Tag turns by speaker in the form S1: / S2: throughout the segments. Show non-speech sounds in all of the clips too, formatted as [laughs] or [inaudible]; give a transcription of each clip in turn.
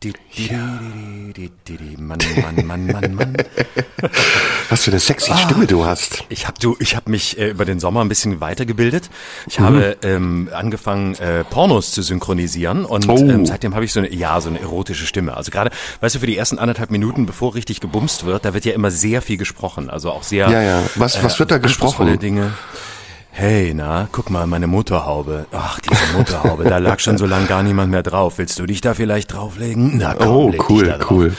S1: Di, di, di, di, di, di, Mann, Mann, Mann, Mann, Mann. [laughs]
S2: Was für eine sexy Stimme du hast.
S1: Ich habe du, ich habe mich äh, über den Sommer ein bisschen weitergebildet. Ich
S2: Mhm.
S1: habe ähm, angefangen äh, Pornos zu synchronisieren und
S2: Oh.
S1: ähm, seitdem habe ich so eine, ja, so eine erotische Stimme. Also gerade, weißt du, für die ersten anderthalb Minuten, bevor richtig gebumst wird, da wird ja immer sehr viel gesprochen. Also auch sehr.
S2: Ja, ja. Was- was wird da gesprochen?
S1: Dinge. Hey, na, guck mal, meine Motorhaube. Ach, diese Motorhaube, da lag schon so lange gar niemand mehr drauf. Willst du dich da vielleicht drauflegen? Na komm,
S2: Oh,
S1: leg dich
S2: cool,
S1: da drauf.
S2: cool.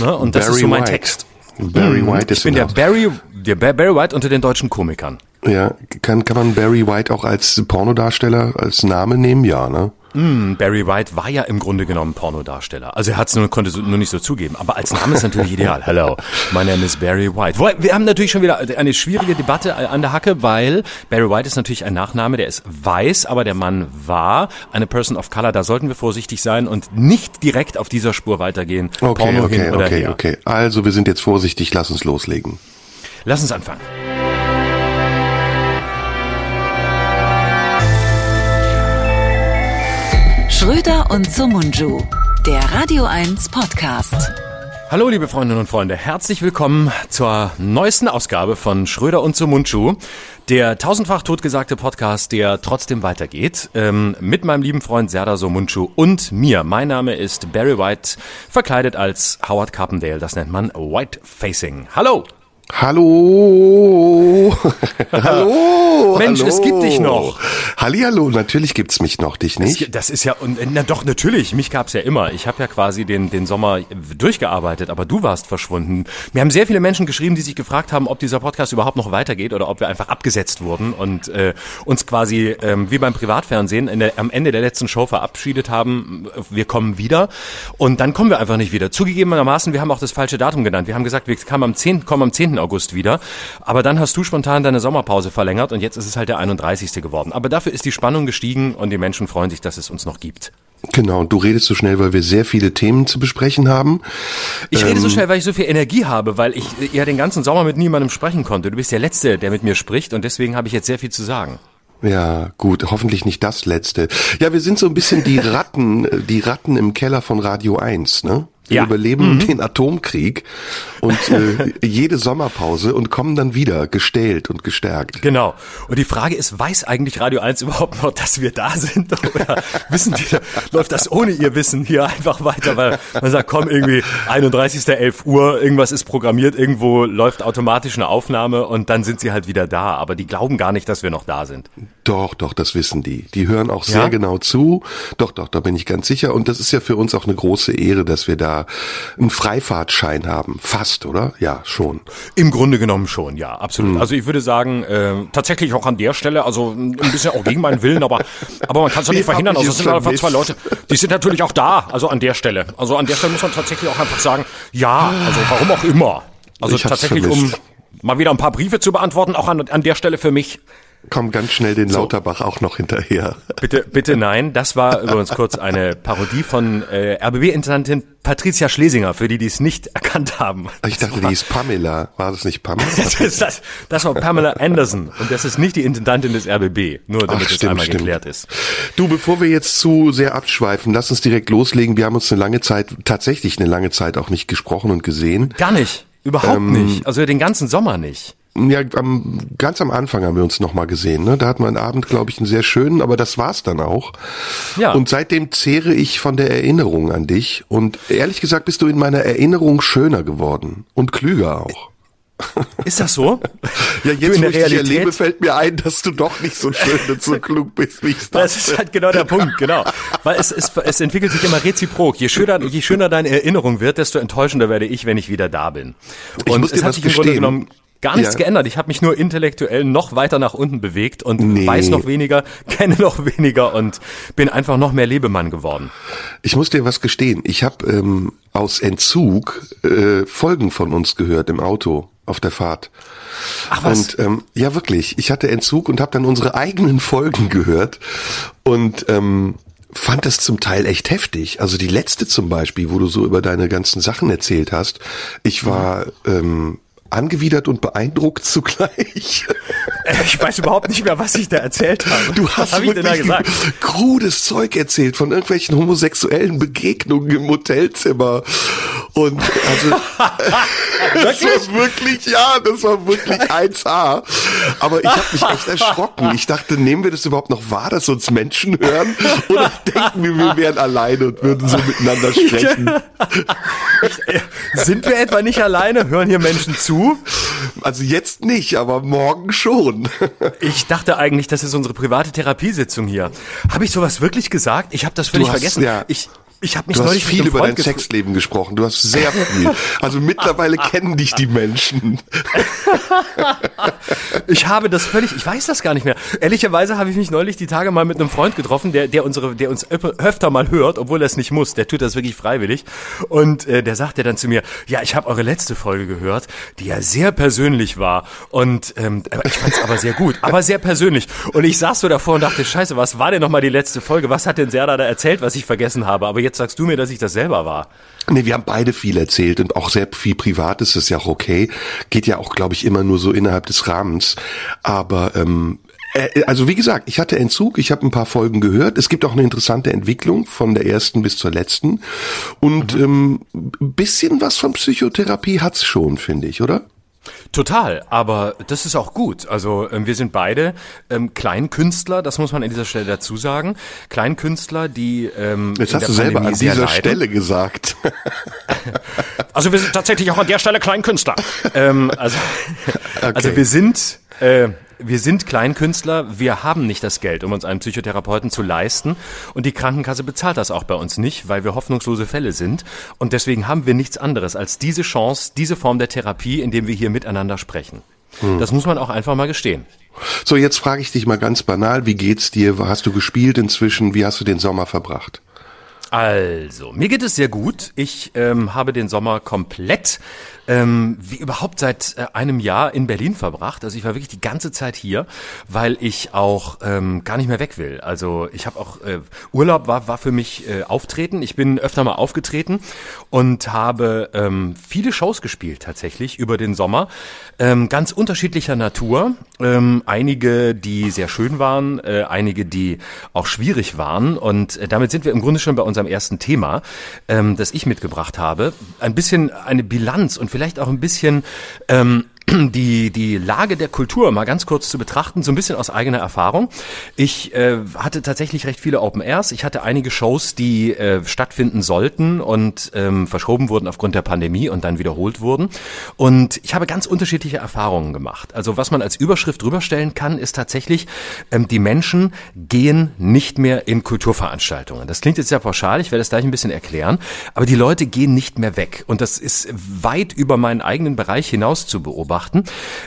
S1: Ne? Und das ist
S2: Barry
S1: so mein
S2: White.
S1: Text.
S2: Barry White
S1: Ich
S2: ist
S1: bin
S2: in
S1: der
S2: Haus.
S1: Barry, der Ba- Barry White unter den deutschen Komikern.
S2: Ja, kann, kann man Barry White auch als Pornodarsteller als Name nehmen? Ja, ne?
S1: Barry White war ja im Grunde genommen Pornodarsteller. Also er hat es nur, konnte so, nur nicht so zugeben. Aber als Name ist natürlich ideal. Hello, my name is Barry White. Wir haben natürlich schon wieder eine schwierige Debatte an der Hacke, weil Barry White ist natürlich ein Nachname, der ist weiß, aber der Mann war eine Person of Color. Da sollten wir vorsichtig sein und nicht direkt auf dieser Spur weitergehen.
S2: Okay,
S1: Porno
S2: okay,
S1: hin oder
S2: okay,
S1: her.
S2: okay. Also wir sind jetzt vorsichtig, lass uns loslegen.
S1: Lass uns anfangen.
S3: Schröder und Sumunju, der Radio 1 Podcast.
S1: Hallo, liebe Freundinnen und Freunde. Herzlich willkommen zur neuesten Ausgabe von Schröder und Sumunchu. Der tausendfach totgesagte Podcast, der trotzdem weitergeht. Ähm, mit meinem lieben Freund Serdar Somunchu und mir. Mein Name ist Barry White, verkleidet als Howard Carpendale. Das nennt man White Facing. Hallo!
S2: Hallo! [laughs] hallo!
S1: Mensch,
S2: hallo.
S1: es gibt dich noch.
S2: Hallihallo, natürlich gibt's mich noch, dich nicht?
S1: Das ist ja, und na doch, natürlich, mich gab's ja immer. Ich habe ja quasi den, den Sommer durchgearbeitet, aber du warst verschwunden. Mir haben sehr viele Menschen geschrieben, die sich gefragt haben, ob dieser Podcast überhaupt noch weitergeht oder ob wir einfach abgesetzt wurden und äh, uns quasi ähm, wie beim Privatfernsehen in der, am Ende der letzten Show verabschiedet haben, wir kommen wieder. Und dann kommen wir einfach nicht wieder. Zugegebenermaßen, wir haben auch das falsche Datum genannt. Wir haben gesagt, wir kamen am 10., kommen am 10. August wieder. Aber dann hast du spontan deine Sommerpause verlängert und jetzt ist es halt der 31. geworden. Aber dafür ist die Spannung gestiegen und die Menschen freuen sich, dass es uns noch gibt.
S2: Genau, und du redest so schnell, weil wir sehr viele Themen zu besprechen haben.
S1: Ich rede
S2: Ähm.
S1: so schnell, weil ich so viel Energie habe, weil ich ja den ganzen Sommer mit niemandem sprechen konnte. Du bist der Letzte, der mit mir spricht und deswegen habe ich jetzt sehr viel zu sagen.
S2: Ja, gut, hoffentlich nicht das letzte. Ja, wir sind so ein bisschen die Ratten, [laughs] die Ratten im Keller von Radio 1, ne? Wir
S1: Ja. Mhm.
S2: überleben den Atomkrieg und äh, [laughs] jede Sommerpause und kommen dann wieder gestählt und gestärkt.
S1: Genau. Und die Frage ist, weiß eigentlich Radio 1 überhaupt noch, dass wir da sind? [laughs] Oder wissen die, läuft das ohne ihr Wissen hier einfach weiter? Weil man sagt, komm, irgendwie 31.11 Uhr, irgendwas ist programmiert, irgendwo läuft automatisch eine Aufnahme und dann sind sie halt wieder da. Aber die glauben gar nicht, dass wir noch da sind.
S2: Doch, doch, das wissen die. Die hören auch sehr
S1: Ja?
S2: genau zu. Doch, doch, da bin ich ganz sicher. Und das ist ja für uns auch eine große Ehre, dass wir da einen Freifahrtschein haben. Fast, oder? Ja, schon.
S1: Im Grunde genommen schon, ja, absolut. Also ich würde sagen, äh, tatsächlich auch an der Stelle, also ein bisschen auch gegen meinen Willen, aber, aber man kann es ja nicht [laughs] verhindern. Also es sind einfach zwei? Leute, die sind natürlich auch da, also an der Stelle. Also an der Stelle muss man tatsächlich auch einfach sagen, ja, also warum auch immer. Also tatsächlich, um mal wieder ein paar Briefe zu beantworten, auch an, an der Stelle für mich.
S2: Komm ganz schnell den Lauterbach auch noch hinterher.
S1: Bitte, bitte nein. Das war [laughs] übrigens kurz eine Parodie von äh, RBB-Intendantin Patricia Schlesinger, für die, die es nicht erkannt haben.
S2: Ich dachte, die ist Pamela. War das nicht Pamela? [laughs]
S1: Das, ist das, das war Pamela Anderson und das ist nicht die Intendantin des RBB, nur damit
S2: Ach,
S1: es
S2: stimmt,
S1: einmal
S2: stimmt.
S1: geklärt ist.
S2: Du, bevor wir jetzt zu sehr abschweifen, lass uns direkt loslegen. Wir haben uns eine lange Zeit, tatsächlich eine lange Zeit auch nicht gesprochen und gesehen.
S1: Gar nicht, überhaupt
S2: Ähm,
S1: nicht, also den ganzen Sommer nicht.
S2: Ja, am, ganz am Anfang haben wir uns nochmal gesehen. Ne? Da hatten wir einen Abend, glaube ich, einen sehr schönen, aber das war's dann auch.
S1: Ja.
S2: Und seitdem zehre ich von der Erinnerung an dich. Und ehrlich gesagt bist du in meiner Erinnerung schöner geworden und klüger auch.
S1: Ist das so? [laughs]
S2: Ja,
S1: Du,
S2: jetzt
S1: in
S2: wo
S1: der
S2: ich dich erlebe,
S1: Realität-
S2: fällt mir ein, dass du doch nicht so schön und so klug bist, wie ich [laughs]
S1: Das
S2: dachte.
S1: ist halt genau der Punkt, genau. Weil es, es, es entwickelt sich immer reziprok. Je schöner, je schöner deine Erinnerung wird, desto enttäuschender werde ich, wenn ich wieder da bin.
S2: Ich
S1: Und
S2: muss dir
S1: es hat
S2: was
S1: sich im Grunde
S2: gestehen.
S1: genommen gar nichts
S2: Ja.
S1: geändert. Ich habe mich nur intellektuell noch weiter nach unten bewegt und
S2: Nee.
S1: weiß noch weniger, [laughs] kenne noch weniger und bin einfach noch mehr Lebemann geworden.
S2: Ich muss dir was gestehen. Ich habe ähm, aus Entzug äh, Folgen von uns gehört im Auto auf der Fahrt.
S1: Ach was?
S2: Und ähm, ja, wirklich. Ich hatte Entzug und habe dann unsere eigenen Folgen gehört und ähm, fand das zum Teil echt heftig. Also die letzte zum Beispiel, wo du so über deine ganzen Sachen erzählt hast. Ich war ähm, angewidert und beeindruckt zugleich. [laughs]
S1: Ich weiß überhaupt nicht mehr, was ich da erzählt habe.
S2: Du hast
S1: was
S2: wirklich krudes Zeug erzählt von irgendwelchen homosexuellen Begegnungen im Hotelzimmer. Und also [laughs] das war wirklich, ja, das war wirklich 1A. Aber ich habe mich echt erschrocken. Ich dachte, nehmen wir das überhaupt noch wahr, dass uns Menschen hören? Oder denken wir, wir wären alleine und würden so miteinander [laughs] sprechen?
S1: Sind wir etwa nicht alleine? Hören hier Menschen zu?
S2: Also jetzt nicht, aber morgen schon.
S1: Ich dachte eigentlich, das ist unsere private Therapiesitzung hier. Habe ich sowas wirklich gesagt? Ich habe das völlig
S2: hast,
S1: vergessen.
S2: Ja.
S1: Ich, ich habe mich
S2: du
S1: neulich
S2: hast viel über dein Sexleben gesprochen. Du hast sehr viel. Also mittlerweile [laughs] kennen dich die Menschen. [laughs]
S1: Ich habe das völlig, ich weiß das gar nicht mehr. Ehrlicherweise habe ich mich neulich die Tage mal mit einem Freund getroffen, der, der unsere, der uns öfter mal hört, obwohl er es nicht muss. Der tut das wirklich freiwillig. Und äh, der sagte dann zu mir, ja, ich habe eure letzte Folge gehört, die ja sehr persönlich war. Und ähm, ich fand es aber sehr gut, aber sehr persönlich. Und ich saß so davor und dachte, scheiße, was war denn nochmal die letzte Folge? Was hat denn Serda da erzählt, was ich vergessen habe? Aber jetzt sagst du mir, dass ich das selber war.
S2: Nee, wir haben beide viel erzählt und auch sehr viel Privates ist ja auch okay. Geht ja auch, glaube ich, immer nur so innerhalb des Rahmens. Aber ähm, äh, also wie gesagt, ich hatte Entzug, ich habe ein paar Folgen gehört. Es gibt auch eine interessante Entwicklung von der ersten bis zur letzten. Und ähm, ein bisschen was von Psychotherapie hat's schon, finde ich, oder?
S1: Total, aber das ist auch gut. Also ähm, wir sind beide ähm, Kleinkünstler, das muss man an dieser Stelle dazu sagen. Kleinkünstler, die ähm,
S2: Jetzt hast du selber
S1: Pandemie
S2: an
S1: sehr
S2: dieser
S1: leiden.
S2: Stelle gesagt. [laughs]
S1: Also wir sind tatsächlich auch an der Stelle Kleinkünstler. ähm, also, [laughs] also
S2: Okay.
S1: wir sind äh, wir sind Kleinkünstler, wir haben nicht das Geld, um uns einen Psychotherapeuten zu leisten und die Krankenkasse bezahlt das auch bei uns nicht, weil wir hoffnungslose Fälle sind und deswegen haben wir nichts anderes als diese Chance, diese Form der Therapie, indem wir hier miteinander sprechen. Das muss man auch einfach mal gestehen.
S2: So, jetzt frage ich dich mal ganz banal, wie geht's dir? Hast du gespielt inzwischen? Wie hast du den Sommer verbracht?
S1: Also, mir geht es sehr gut. Ich ähm, habe den Sommer komplett, ähm, wie überhaupt seit äh, einem Jahr in Berlin verbracht. Also ich war wirklich die ganze Zeit hier, weil ich auch ähm, gar nicht mehr weg will. Also ich habe auch äh, Urlaub war war für mich äh, Auftreten. Ich bin öfter mal aufgetreten und habe ähm, viele Shows gespielt tatsächlich über den Sommer, ähm, ganz unterschiedlicher Natur. Ähm, einige, die sehr schön waren, äh, einige, die auch schwierig waren. Und äh, damit sind wir im Grunde schon bei unserem ersten Thema, ähm, das ich mitgebracht habe. Ein bisschen eine Bilanz und vielleicht auch ein bisschen ähm, die, die Lage der Kultur mal ganz kurz zu betrachten, so ein bisschen aus eigener Erfahrung. Ich äh, hatte tatsächlich recht viele Open Airs. Ich hatte einige Shows, die äh, stattfinden sollten und ähm, verschoben wurden aufgrund der Pandemie und dann wiederholt wurden. Und ich habe ganz unterschiedliche Erfahrungen gemacht. Also was man als Überschrift drüberstellen kann, ist tatsächlich, ähm, die Menschen gehen nicht mehr in Kulturveranstaltungen. Das klingt jetzt sehr pauschal, ich werde es gleich ein bisschen erklären, aber die Leute gehen nicht mehr weg. Und das ist weit über meinen eigenen Bereich hinaus zu beobachten.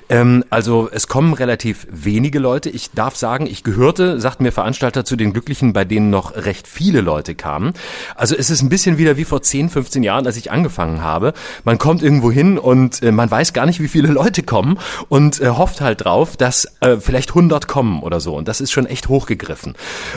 S1: Ähm, also es kommen relativ wenige Leute. Ich darf sagen, ich gehörte, sagt mir Veranstalter, zu den Glücklichen, bei denen noch recht viele Leute kamen. Also es ist ein bisschen wieder wie vor 10, 15 Jahren, als ich angefangen habe. Man kommt irgendwo hin und äh, man weiß gar nicht, wie viele Leute kommen und äh, hofft halt drauf, dass äh, vielleicht 100 kommen oder so. Und das ist schon echt hochgegriffen.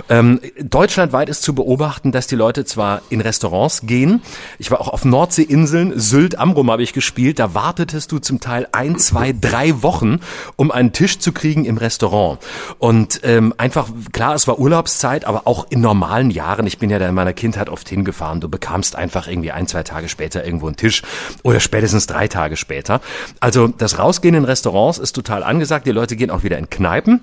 S1: Ähm, deutschlandweit ist zu beobachten, dass die Leute zwar in Restaurants gehen. Ich war auch auf Nordseeinseln, Sylt, Amrum habe ich gespielt. Da wartetest du zum Teil ein, zwei, drei Wochen, um einen Tisch zu kriegen im Restaurant. Und ähm, einfach, klar, es war Urlaubszeit, aber auch in normalen Jahren, ich bin ja da in meiner Kindheit oft hingefahren, du bekamst einfach irgendwie ein, zwei Tage später irgendwo einen Tisch oder spätestens drei Tage später. Also das Rausgehen in Restaurants ist total angesagt. Die Leute gehen auch wieder in Kneipen.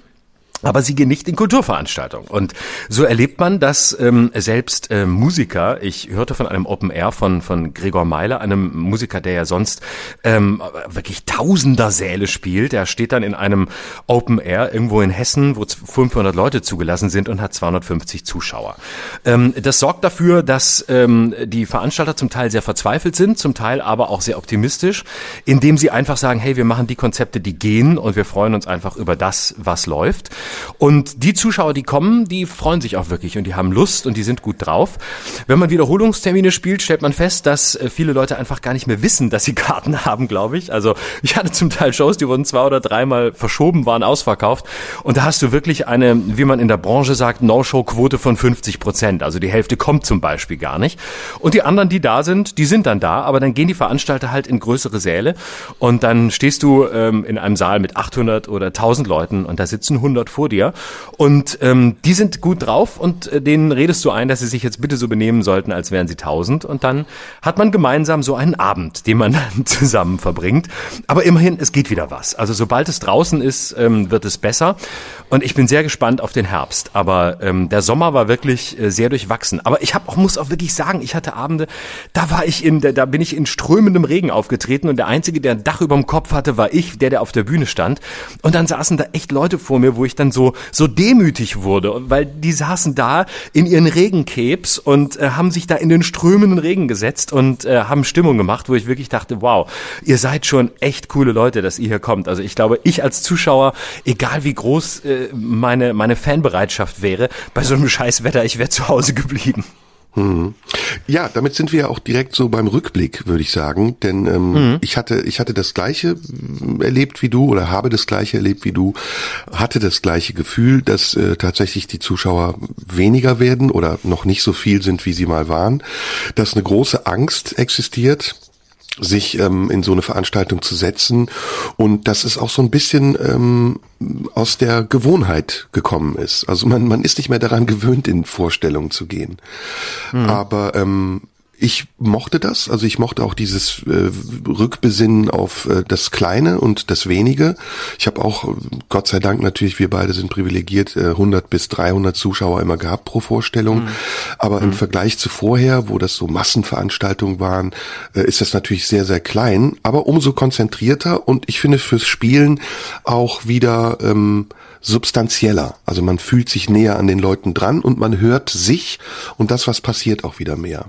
S1: Aber sie gehen nicht in Kulturveranstaltungen. Und so erlebt man, dass ähm, selbst äh, Musiker, ich hörte von einem Open Air von, von Gregor Meiler, einem Musiker, der ja sonst ähm, wirklich tausender Säle spielt, der steht dann in einem Open Air irgendwo in Hessen, wo 500 Leute zugelassen sind und hat 250 Zuschauer. Ähm, das sorgt dafür, dass ähm, die Veranstalter zum Teil sehr verzweifelt sind, zum Teil aber auch sehr optimistisch, indem sie einfach sagen, hey, wir machen die Konzepte, die gehen und wir freuen uns einfach über das, was läuft. Und die Zuschauer, die kommen, die freuen sich auch wirklich und die haben Lust und die sind gut drauf. Wenn man Wiederholungstermine spielt, stellt man fest, dass äh, viele Leute einfach gar nicht mehr wissen, dass sie [laughs] Karten haben, glaube ich. Also ich hatte zum Teil Shows, die wurden zwei oder dreimal verschoben, waren ausverkauft. Und da hast du wirklich eine, wie man in der Branche sagt, No-Show-Quote von 50 Prozent. Also die Hälfte kommt zum Beispiel gar nicht. Und die anderen, die da sind, die sind dann da, aber dann gehen die Veranstalter halt in größere Säle und dann stehst du ähm, in einem Saal mit 800 oder 1000 Leuten und da sitzen 100 vor dir und ähm, die sind gut drauf und äh, denen redest du ein, dass sie sich jetzt bitte so benehmen sollten, als wären sie 1000 und dann hat man gemeinsam so einen Abend, den man dann [laughs] zusammen verbringt. Aber immerhin, es geht wieder was. Also sobald es draußen ist, ähm, wird es besser und ich bin sehr gespannt auf den Herbst. Aber ähm, der Sommer war wirklich äh, sehr durchwachsen. Aber ich habe auch muss auch wirklich sagen, ich hatte Abende, da war ich in, da bin ich in strömendem Regen aufgetreten und der einzige, der ein Dach über dem Kopf hatte, war ich, der, der auf der Bühne stand. Und dann saßen da echt Leute vor mir, wo ich dann so so demütig wurde, weil die saßen da in ihren Regenkebs und äh, haben sich da in den strömenden Regen gesetzt und äh, haben Stimmung gemacht, wo ich wirklich dachte, wow, ihr seid schon echt coole Leute, dass ihr hier kommt. Also ich glaube, ich als Zuschauer, egal wie groß äh, meine meine Fanbereitschaft wäre, bei so einem [laughs] Scheißwetter, ich wäre zu Hause geblieben.
S2: Mhm. Ja, damit sind wir ja auch direkt so beim Rückblick, würde ich sagen. Denn ähm, mhm. ich hatte, ich hatte das Gleiche äh, erlebt wie du oder habe das Gleiche erlebt wie du, hatte das gleiche Gefühl, dass äh, tatsächlich die Zuschauer weniger werden oder noch nicht so viel sind, wie sie mal waren, dass eine große Angst existiert sich ähm, in so eine Veranstaltung zu setzen und dass es auch so ein bisschen ähm, aus der Gewohnheit gekommen ist. Also man, man ist nicht mehr daran gewöhnt, in Vorstellungen zu gehen. Mhm. Aber ähm, ich mochte das, also ich mochte auch dieses äh, Rückbesinnen auf äh, das Kleine und das Wenige. Ich habe auch, Gott sei Dank natürlich, wir beide sind privilegiert, äh, 100 bis 300 Zuschauer immer gehabt pro Vorstellung. Mhm. Aber mhm. im Vergleich zu vorher, wo das so Massenveranstaltungen waren, äh, ist das natürlich sehr, sehr klein, aber umso konzentrierter und ich finde fürs Spielen auch wieder ähm, substanzieller. Also man fühlt sich näher an den Leuten dran und man hört sich und das, was passiert, auch wieder mehr.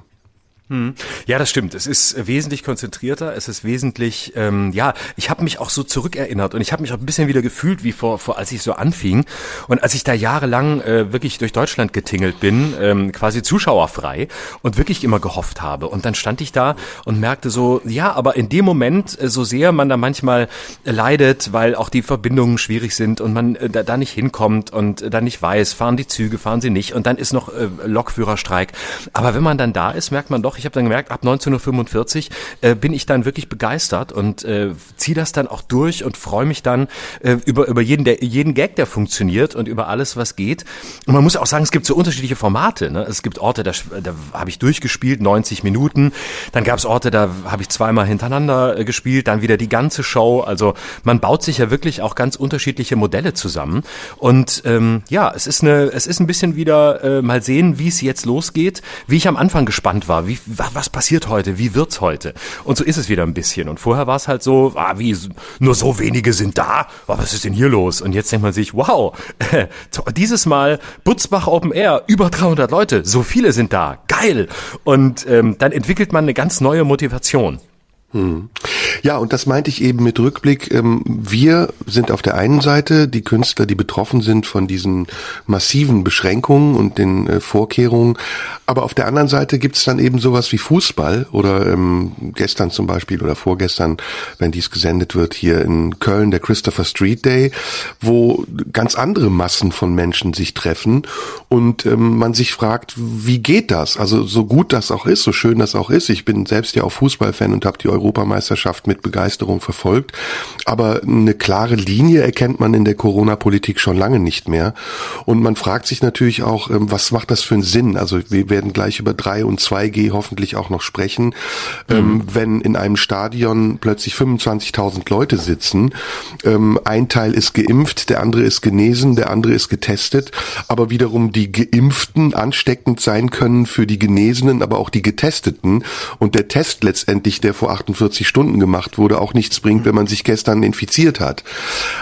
S1: Hm. Ja, das stimmt. Es ist wesentlich konzentrierter. Es ist wesentlich, ähm, ja, ich habe mich auch so zurückerinnert und ich habe mich auch ein bisschen wieder gefühlt, wie vor, vor als ich so anfing und als ich da jahrelang äh, wirklich durch Deutschland getingelt bin, ähm, quasi zuschauerfrei und wirklich immer gehofft habe. Und dann stand ich da und merkte so, ja, aber in dem Moment, äh, so sehr man da manchmal leidet, weil auch die Verbindungen schwierig sind und man äh, da, da nicht hinkommt und äh, dann nicht weiß, fahren die Züge, fahren sie nicht und dann ist noch äh, Lokführerstreik. Aber wenn man dann da ist, merkt man doch, ich habe dann gemerkt, ab 1945 äh, bin ich dann wirklich begeistert und äh, ziehe das dann auch durch und freue mich dann äh, über, über jeden, der, jeden Gag, der funktioniert und über alles, was geht. Und man muss auch sagen, es gibt so unterschiedliche Formate. Ne? Es gibt Orte, da, da habe ich durchgespielt, 90 Minuten. Dann gab es Orte, da habe ich zweimal hintereinander äh, gespielt, dann wieder die ganze Show. Also man baut sich ja wirklich auch ganz unterschiedliche Modelle zusammen. Und ähm, ja, es ist eine, es ist ein bisschen wieder äh, mal sehen, wie es jetzt losgeht, wie ich am Anfang gespannt war, wie, was passiert heute, wie wird's heute? Und so ist es wieder ein bisschen. Und vorher war es halt so, ah, wie, nur so wenige sind da? Oh, was ist denn hier los? Und jetzt denkt man sich, wow, [laughs] äh, dieses Mal Butzbach Open Air, über 300 Leute, so viele sind da, geil. Und ähm, dann entwickelt man eine ganz neue Motivation.
S2: Hm. Ja, und das meinte ich eben mit Rückblick. Ähm, wir sind auf der einen Seite die Künstler, die betroffen sind von diesen massiven Beschränkungen und den äh, Vorkehrungen. Aber auf der anderen Seite gibt es dann eben sowas wie Fußball oder ähm, gestern zum Beispiel oder vorgestern, wenn dies gesendet wird, hier in Köln der Christopher Street Day, wo ganz andere Massen von Menschen sich treffen und ähm, man sich fragt, wie geht das? Also so gut das auch ist, so schön das auch ist. Ich bin selbst ja auch Fußballfan und habe die Europameisterschaft mit Begeisterung verfolgt. Aber eine klare Linie erkennt man in der Corona-Politik schon lange nicht mehr. Und man fragt sich natürlich auch, ähm, was macht das für einen Sinn? Also wir werden gleich über 3 und 2G hoffentlich auch noch sprechen. Ähm, mhm. wenn in einem Stadion plötzlich 25.000 Leute sitzen, ähm, ein Teil ist geimpft, der andere ist genesen, der andere ist getestet, aber wiederum die Geimpften ansteckend sein können für die Genesenen, aber auch die Getesteten. Und der Test letztendlich, der vor 48 Stunden gemacht gemacht wurde, auch nichts bringt, wenn man sich gestern infiziert hat.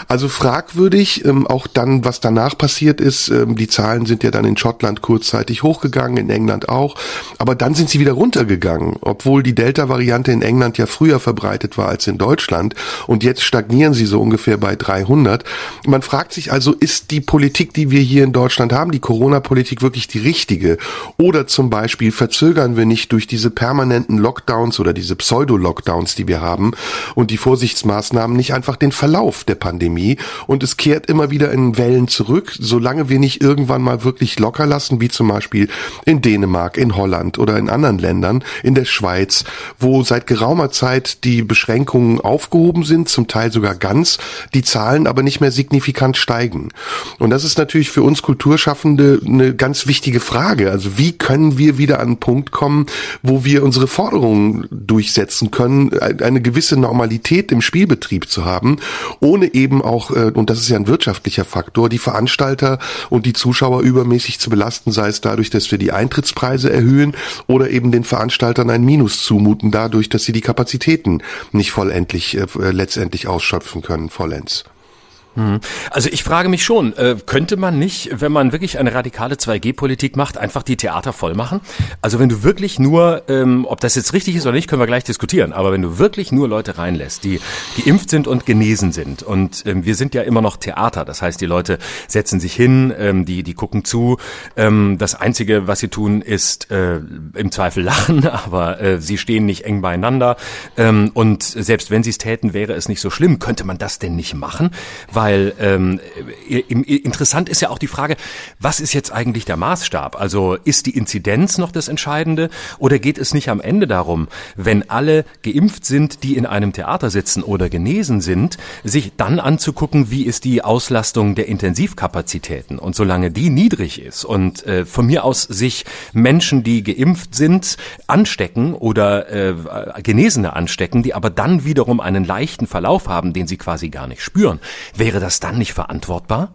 S2: Also fragwürdig, ähm, auch dann, was danach passiert ist. Ähm, die Zahlen sind ja dann in Schottland kurzzeitig hochgegangen, in England auch. Aber dann sind sie wieder runtergegangen, obwohl die Delta-Variante in England ja früher verbreitet war als in Deutschland. Und jetzt stagnieren sie so ungefähr bei 300. Man fragt sich also, ist die Politik, die wir hier in Deutschland haben, die Corona-Politik wirklich die richtige? Oder zum Beispiel verzögern wir nicht durch diese permanenten Lockdowns oder diese Pseudo-Lockdowns, die wir haben und die Vorsichtsmaßnahmen nicht einfach den Verlauf der Pandemie und es kehrt immer wieder in Wellen zurück, solange wir nicht irgendwann mal wirklich locker lassen, wie zum Beispiel in Dänemark, in Holland oder in anderen Ländern, in der Schweiz, wo seit geraumer Zeit die Beschränkungen aufgehoben sind, zum Teil sogar ganz, die Zahlen aber nicht mehr signifikant steigen. Und das ist natürlich für uns Kulturschaffende eine ganz wichtige Frage. Also wie können wir wieder an einen Punkt kommen, wo wir unsere Forderungen durchsetzen können, eine gewisse Normalität im Spielbetrieb zu haben, ohne eben auch, äh, und das ist ja ein wirtschaftlicher Faktor, die Veranstalter und die Zuschauer übermäßig zu belasten, sei es dadurch, dass wir die Eintrittspreise erhöhen oder eben den Veranstaltern ein Minus zumuten, dadurch, dass sie die Kapazitäten nicht vollendlich, äh, letztendlich ausschöpfen können, vollends.
S1: Mhm. Also ich frage mich schon, äh, könnte man nicht, wenn man wirklich eine radikale 2G-Politik macht, einfach die Theater voll machen? Also wenn du wirklich nur, ähm, ob das jetzt richtig ist oder nicht, können wir gleich diskutieren, aber wenn du wirklich nur Leute reinlässt, die geimpft sind und genesen sind und ähm, wir sind ja immer noch Theater, das heißt, die Leute setzen sich hin, ähm, die, die gucken zu, das Einzige, was sie tun, ist äh, im Zweifel lachen, [laughs] aber äh, sie stehen nicht eng beieinander und selbst wenn sie es täten, wäre es nicht so schlimm. Könnte man das denn nicht machen? Weil weil ähm, interessant ist ja auch die Frage, was ist jetzt eigentlich der Maßstab? Also ist die Inzidenz noch das Entscheidende oder geht es nicht am Ende darum, wenn alle geimpft sind, die in einem Theater sitzen oder genesen sind, sich dann anzugucken, wie ist die Auslastung der Intensivkapazitäten und solange die niedrig ist und äh, von mir aus sich Menschen, die geimpft sind, anstecken oder äh, Genesene anstecken, die aber dann wiederum einen leichten Verlauf haben, den sie quasi gar nicht spüren, wäre Wäre das dann nicht verantwortbar?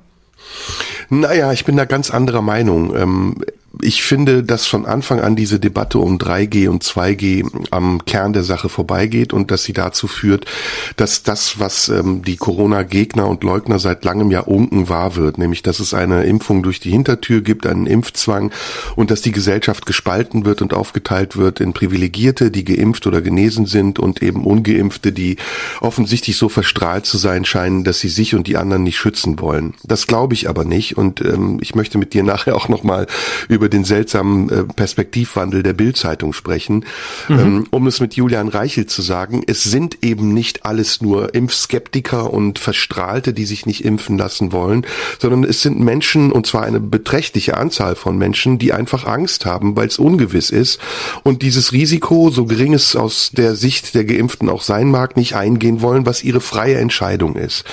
S2: Naja, ich bin da ganz anderer Meinung. Ähm, ich finde, dass von Anfang an diese Debatte um 3G und 2G am Kern der Sache vorbeigeht und dass sie dazu führt, dass das, was ähm, die Corona-Gegner und Leugner seit langem ja unken wahr wird, nämlich dass es eine Impfung durch die Hintertür gibt, einen Impfzwang und dass die Gesellschaft gespalten wird und aufgeteilt wird in Privilegierte, die geimpft oder genesen sind und eben ungeimpfte, die offensichtlich so verstrahlt zu sein scheinen, dass sie sich und die anderen nicht schützen wollen. Das glaube ich aber nicht und ähm, ich möchte mit dir nachher auch nochmal über über den seltsamen äh, Perspektivwandel der Bildzeitung sprechen, mhm. ähm, um es mit Julian Reichel zu sagen, es sind eben nicht alles nur Impfskeptiker und Verstrahlte, die sich nicht impfen lassen wollen, sondern es sind Menschen, und zwar eine beträchtliche Anzahl von Menschen, die einfach Angst haben, weil es ungewiss ist und dieses Risiko, so gering es aus der Sicht der Geimpften auch sein mag, nicht eingehen wollen, was ihre freie Entscheidung ist.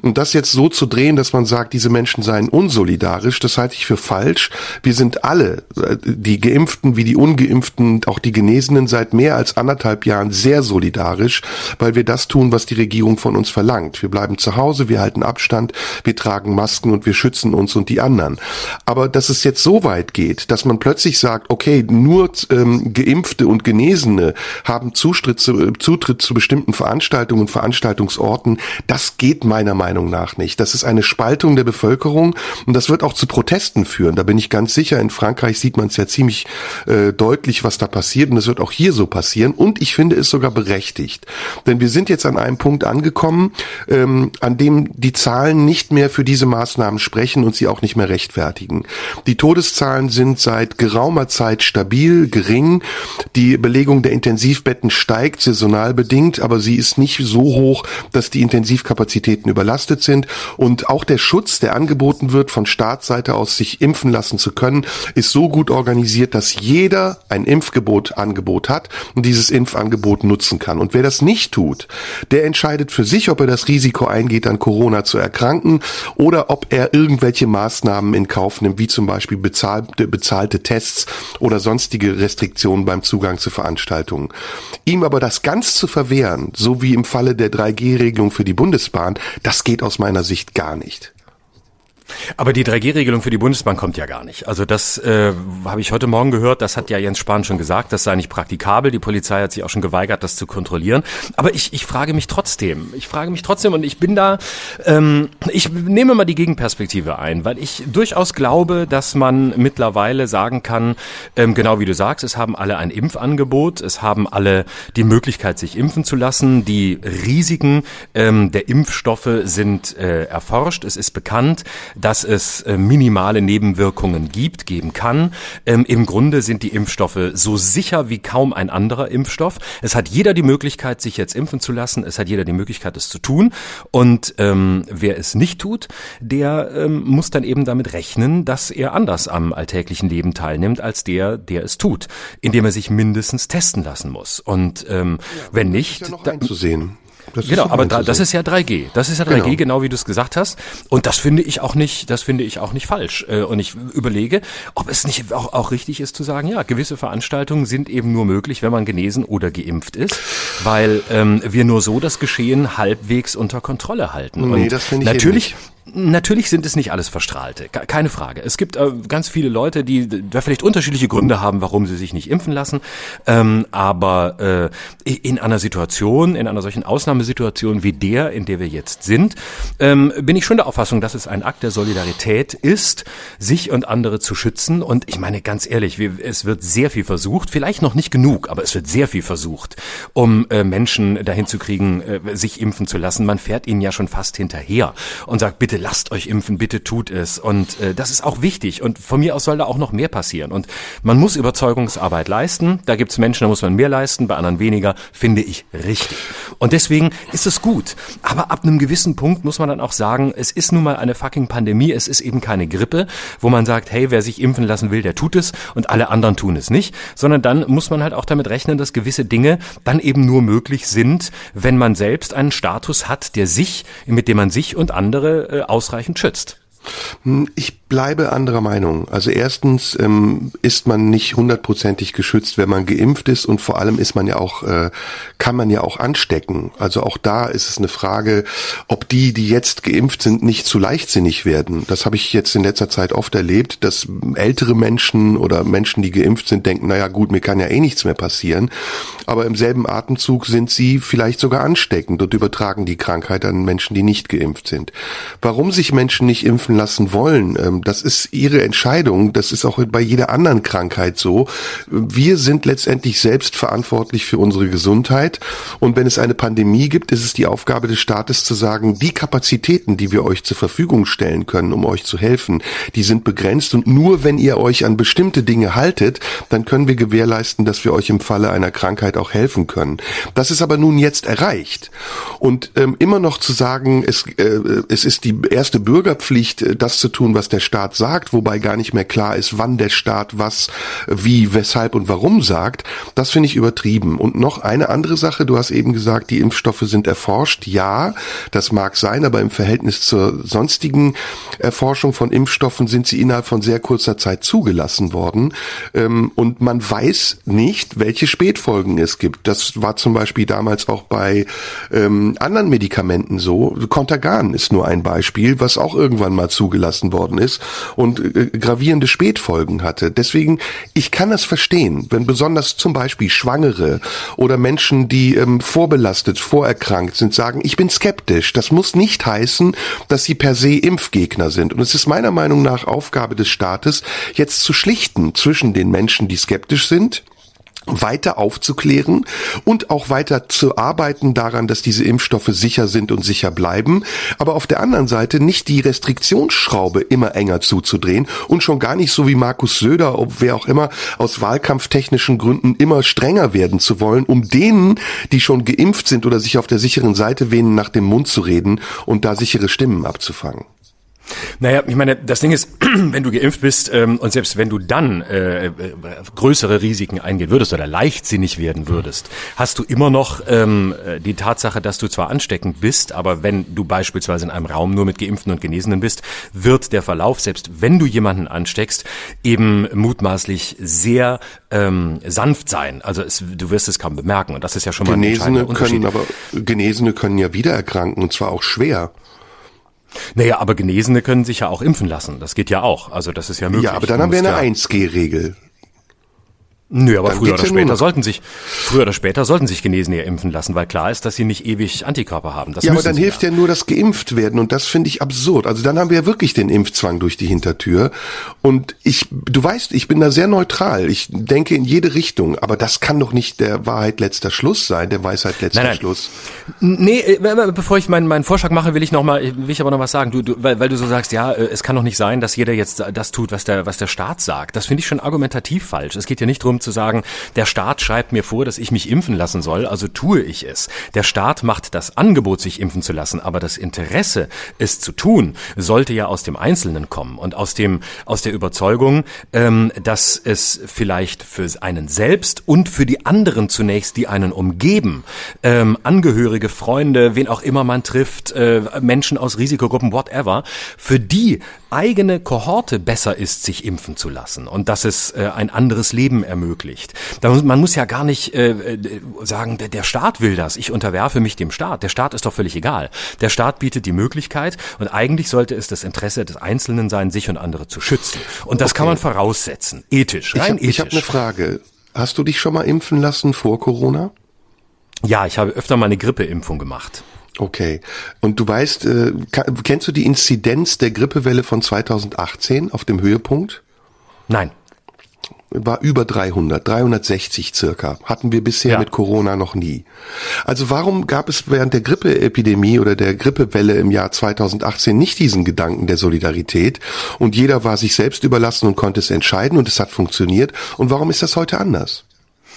S2: Und das jetzt so zu drehen, dass man sagt, diese Menschen seien unsolidarisch, das halte ich für falsch. Wir sind alle alle, die Geimpften wie die Ungeimpften, auch die Genesenen seit mehr als anderthalb Jahren sehr solidarisch, weil wir das tun, was die Regierung von uns verlangt. Wir bleiben zu Hause, wir halten Abstand, wir tragen Masken und wir schützen uns und die anderen. Aber dass es jetzt so weit geht, dass man plötzlich sagt, okay, nur ähm, Geimpfte und Genesene haben Zutritt zu, Zutritt zu bestimmten Veranstaltungen und Veranstaltungsorten, das geht meiner Meinung nach nicht. Das ist eine Spaltung der Bevölkerung und das wird auch zu Protesten führen. Da bin ich ganz sicher in Frankreich Frankreich sieht man es ja ziemlich äh, deutlich, was da passiert und es wird auch hier so passieren und ich finde es sogar berechtigt. Denn wir sind jetzt an einem Punkt angekommen, ähm, an dem die Zahlen nicht mehr für diese Maßnahmen sprechen und sie auch nicht mehr rechtfertigen. Die Todeszahlen sind seit geraumer Zeit stabil, gering. Die Belegung der Intensivbetten steigt saisonal bedingt, aber sie ist nicht so hoch, dass die Intensivkapazitäten überlastet sind. Und auch der Schutz, der angeboten wird, von Staatsseite aus sich impfen lassen zu können, ist so gut organisiert, dass jeder ein Impfgebot Angebot hat und dieses Impfangebot nutzen kann. Und wer das nicht tut, der entscheidet für sich, ob er das Risiko eingeht, an Corona zu erkranken oder ob er irgendwelche Maßnahmen in Kauf nimmt, wie zum Beispiel bezahlte, bezahlte Tests oder sonstige Restriktionen beim Zugang zu Veranstaltungen. Ihm aber das ganz zu verwehren, so wie im Falle der 3G-Regelung für die Bundesbahn, das geht aus meiner Sicht gar nicht.
S1: Aber die 3G-Regelung für die Bundesbank kommt ja gar nicht. Also das äh, habe ich heute Morgen gehört, das hat ja Jens Spahn schon gesagt, das sei nicht praktikabel. Die Polizei hat sich auch schon geweigert, das zu kontrollieren. Aber ich, ich frage mich trotzdem, ich frage mich trotzdem und ich bin da, ähm, ich nehme mal die Gegenperspektive ein, weil ich durchaus glaube, dass man mittlerweile sagen kann, ähm, genau wie du sagst, es haben alle ein Impfangebot, es haben alle die Möglichkeit, sich impfen zu lassen. Die Risiken ähm, der Impfstoffe sind äh, erforscht, es ist bekannt dass es äh, minimale Nebenwirkungen gibt, geben kann. Ähm, Im Grunde sind die Impfstoffe so sicher wie kaum ein anderer Impfstoff. Es hat jeder die Möglichkeit, sich jetzt impfen zu lassen. Es hat jeder die Möglichkeit, es zu tun. Und ähm, wer es nicht tut, der ähm, muss dann eben damit rechnen, dass er anders am alltäglichen Leben teilnimmt als der, der es tut, indem er sich mindestens testen lassen muss. Und ähm, ja, wenn nicht,
S2: ja noch einzusehen.
S1: Das genau, aber da, das ist ja 3G. Das ist ja 3G, genau, genau wie du es gesagt hast. Und das finde ich auch nicht, das finde ich auch nicht falsch. Äh, und ich überlege, ob es nicht auch, auch richtig ist zu sagen, ja, gewisse Veranstaltungen sind eben nur möglich, wenn man genesen oder geimpft ist, weil ähm, wir nur so das Geschehen halbwegs unter Kontrolle halten.
S2: Nee, und das finde ich
S1: natürlich, Natürlich sind es nicht alles Verstrahlte, keine Frage. Es gibt äh, ganz viele Leute, die da vielleicht unterschiedliche Gründe haben, warum sie sich nicht impfen lassen. Ähm, aber äh, in einer Situation, in einer solchen Ausnahmesituation wie der, in der wir jetzt sind, ähm, bin ich schon der Auffassung, dass es ein Akt der Solidarität ist, sich und andere zu schützen. Und ich meine ganz ehrlich, es wird sehr viel versucht, vielleicht noch nicht genug, aber es wird sehr viel versucht, um äh, Menschen dahin zu kriegen, äh, sich impfen zu lassen. Man fährt ihnen ja schon fast hinterher und sagt, bitte bitte lasst euch impfen, bitte tut es. Und äh, das ist auch wichtig. Und von mir aus soll da auch noch mehr passieren. Und man muss Überzeugungsarbeit leisten. Da gibt es Menschen, da muss man mehr leisten, bei anderen weniger, finde ich richtig. Und deswegen ist es gut. Aber ab einem gewissen Punkt muss man dann auch sagen, es ist nun mal eine fucking Pandemie, es ist eben keine Grippe, wo man sagt, hey, wer sich impfen lassen will, der tut es und alle anderen tun es nicht. Sondern dann muss man halt auch damit rechnen, dass gewisse Dinge dann eben nur möglich sind, wenn man selbst einen Status hat, der sich, mit dem man sich und andere äh, ausreichend schützt.
S2: Hm, ich bleibe anderer Meinung. Also erstens ähm, ist man nicht hundertprozentig geschützt, wenn man geimpft ist und vor allem ist man ja auch, äh, kann man ja auch anstecken. Also auch da ist es eine Frage, ob die, die jetzt geimpft sind, nicht zu leichtsinnig werden. Das habe ich jetzt in letzter Zeit oft erlebt, dass ältere Menschen oder Menschen, die geimpft sind, denken, naja gut, mir kann ja eh nichts mehr passieren. Aber im selben Atemzug sind sie vielleicht sogar ansteckend und übertragen die Krankheit an Menschen, die nicht geimpft sind. Warum sich Menschen nicht impfen lassen wollen, ähm, das ist ihre Entscheidung. Das ist auch bei jeder anderen Krankheit so. Wir sind letztendlich selbst verantwortlich für unsere Gesundheit. Und wenn es eine Pandemie gibt, ist es die Aufgabe des Staates zu sagen, die Kapazitäten, die wir euch zur Verfügung stellen können, um euch zu helfen, die sind begrenzt. Und nur wenn ihr euch an bestimmte Dinge haltet, dann können wir gewährleisten, dass wir euch im Falle einer Krankheit auch helfen können. Das ist aber nun jetzt erreicht. Und ähm, immer noch zu sagen, es, äh, es ist die erste Bürgerpflicht, äh, das zu tun, was der Staat sagt, wobei gar nicht mehr klar ist, wann der Staat was, wie, weshalb und warum sagt, das finde ich übertrieben. Und noch eine andere Sache, du hast eben gesagt, die Impfstoffe sind erforscht. Ja, das mag sein, aber im Verhältnis zur sonstigen Erforschung von Impfstoffen sind sie innerhalb von sehr kurzer Zeit zugelassen worden. Ähm, und man weiß nicht, welche Spätfolgen es gibt. Das war zum Beispiel damals auch bei ähm, anderen Medikamenten so. Contagan ist nur ein Beispiel, was auch irgendwann mal zugelassen worden ist und äh, gravierende Spätfolgen hatte. Deswegen, ich kann das verstehen, wenn besonders zum Beispiel Schwangere oder Menschen, die ähm, vorbelastet, vorerkrankt sind, sagen, ich bin skeptisch. Das muss nicht heißen, dass sie per se Impfgegner sind. Und es ist meiner Meinung nach Aufgabe des Staates, jetzt zu schlichten zwischen den Menschen, die skeptisch sind weiter aufzuklären und auch weiter zu arbeiten daran, dass diese Impfstoffe sicher sind und sicher bleiben, aber auf der anderen Seite nicht die Restriktionsschraube immer enger zuzudrehen und schon gar nicht so wie Markus Söder, ob wer auch immer, aus wahlkampftechnischen Gründen immer strenger werden zu wollen, um denen, die schon geimpft sind oder sich auf der sicheren Seite wähnen, nach dem Mund zu reden und da sichere Stimmen abzufangen.
S1: Naja, ich meine, das Ding ist, [clears throat] wenn du geimpft bist ähm, und selbst wenn du dann äh, äh, größere Risiken eingehen würdest oder leichtsinnig werden würdest, hast du immer noch ähm, äh, die Tatsache, dass du zwar ansteckend bist, aber wenn du beispielsweise in einem Raum nur mit Geimpften und Genesenen bist, wird der Verlauf, selbst wenn du jemanden ansteckst, eben mutmaßlich sehr ähm, sanft sein. Also es, du wirst es kaum bemerken und das ist ja schon mal
S2: Genesene ein können aber Genesene können ja wieder erkranken und zwar auch schwer.
S1: Naja, aber Genesene können sich ja auch impfen lassen. Das geht ja auch. Also das ist ja möglich.
S2: Ja, aber dann haben wir eine 1G-Regel.
S1: Nö, aber früher oder später sollten sich, früher oder später sollten sich Genesene ja impfen lassen, weil klar ist, dass sie nicht ewig Antikörper haben.
S2: Das ja, aber dann hilft ja. ja nur das geimpft werden und das finde ich absurd. Also dann haben wir ja wirklich den Impfzwang durch die Hintertür und ich, du weißt, ich bin da sehr neutral. Ich denke in jede Richtung, aber das kann doch nicht der Wahrheit letzter Schluss sein, der Weisheit letzter nein, nein. Schluss.
S1: Nee, äh, bevor ich meinen, meinen Vorschlag mache, will ich noch mal, will ich aber noch was sagen. Du, du weil, weil du so sagst, ja, äh, es kann doch nicht sein, dass jeder jetzt das tut, was der, was der Staat sagt. Das finde ich schon argumentativ falsch. Es geht ja nicht darum zu sagen, der Staat schreibt mir vor, dass ich mich impfen lassen soll, also tue ich es. Der Staat macht das Angebot, sich impfen zu lassen, aber das Interesse, es zu tun, sollte ja aus dem Einzelnen kommen und aus dem, aus der Überzeugung, ähm, dass es vielleicht für einen selbst und für die anderen zunächst, die einen umgeben, ähm, Angehörige, Freunde, wen auch immer man trifft, äh, Menschen aus Risikogruppen, whatever, für die eigene Kohorte besser ist, sich impfen zu lassen und dass es äh, ein anderes Leben ermöglicht. Muss, man muss ja gar nicht äh, äh, sagen, der, der Staat will das, ich unterwerfe mich dem Staat. Der Staat ist doch völlig egal. Der Staat bietet die Möglichkeit und eigentlich sollte es das Interesse des Einzelnen sein, sich und andere zu schützen. Und das okay. kann man voraussetzen, ethisch,
S2: rein ich hab, ethisch. Ich habe eine Frage. Hast du dich schon mal impfen lassen vor Corona?
S1: Ja, ich habe öfter mal eine Grippeimpfung gemacht.
S2: Okay. Und du weißt, äh, kennst du die Inzidenz der Grippewelle von 2018 auf dem Höhepunkt?
S1: Nein.
S2: War über 300, 360 circa. Hatten wir bisher ja. mit Corona noch nie. Also warum gab es während der Grippeepidemie oder der Grippewelle im Jahr 2018 nicht diesen Gedanken der Solidarität und jeder war sich selbst überlassen und konnte es entscheiden und es hat funktioniert? Und warum ist das heute anders?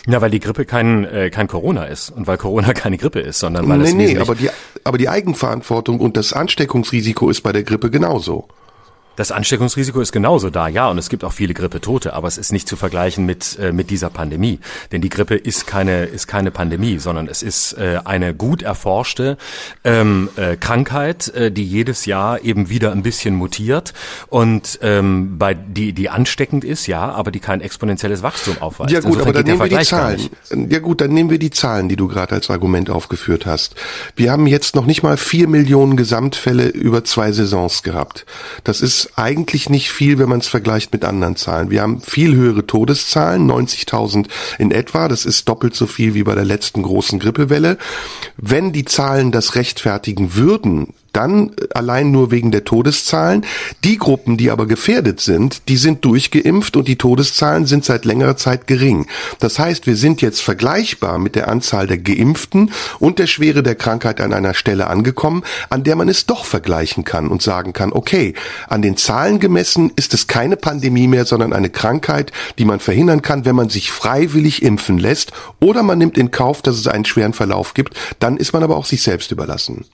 S1: Ja, weil die Grippe kein, äh, kein Corona ist und weil Corona [laughs] keine Grippe ist, sondern weil nee, es
S2: nee, aber die, aber die Eigenverantwortung und das Ansteckungsrisiko ist bei der Grippe genauso.
S1: Das Ansteckungsrisiko ist genauso da, ja, und es gibt auch viele Grippetote, aber es ist nicht zu vergleichen mit äh, mit dieser Pandemie, denn die Grippe ist keine ist keine Pandemie, sondern es ist äh, eine gut erforschte ähm, äh, Krankheit, äh, die jedes Jahr eben wieder ein bisschen mutiert und ähm, bei die die ansteckend ist, ja, aber die kein exponentielles Wachstum aufweist.
S2: Ja gut, Insofern aber dann nehmen wir die Zahlen. Ja gut, dann nehmen wir die Zahlen, die du gerade als Argument aufgeführt hast. Wir haben jetzt noch nicht mal vier Millionen Gesamtfälle über zwei Saisons gehabt. Das ist eigentlich nicht viel, wenn man es vergleicht mit anderen Zahlen. Wir haben viel höhere Todeszahlen, 90.000 in etwa. Das ist doppelt so viel wie bei der letzten großen Grippewelle. Wenn die Zahlen das rechtfertigen würden, dann allein nur wegen der Todeszahlen. Die Gruppen, die aber gefährdet sind, die sind durchgeimpft und die Todeszahlen sind seit längerer Zeit gering. Das heißt, wir sind jetzt vergleichbar mit der Anzahl der Geimpften und der Schwere der Krankheit an einer Stelle angekommen, an der man es doch vergleichen kann und sagen kann, okay, an den Zahlen gemessen ist es keine Pandemie mehr, sondern eine Krankheit, die man verhindern kann, wenn man sich freiwillig impfen lässt oder man nimmt in Kauf, dass es einen schweren Verlauf gibt, dann ist man aber auch sich selbst überlassen.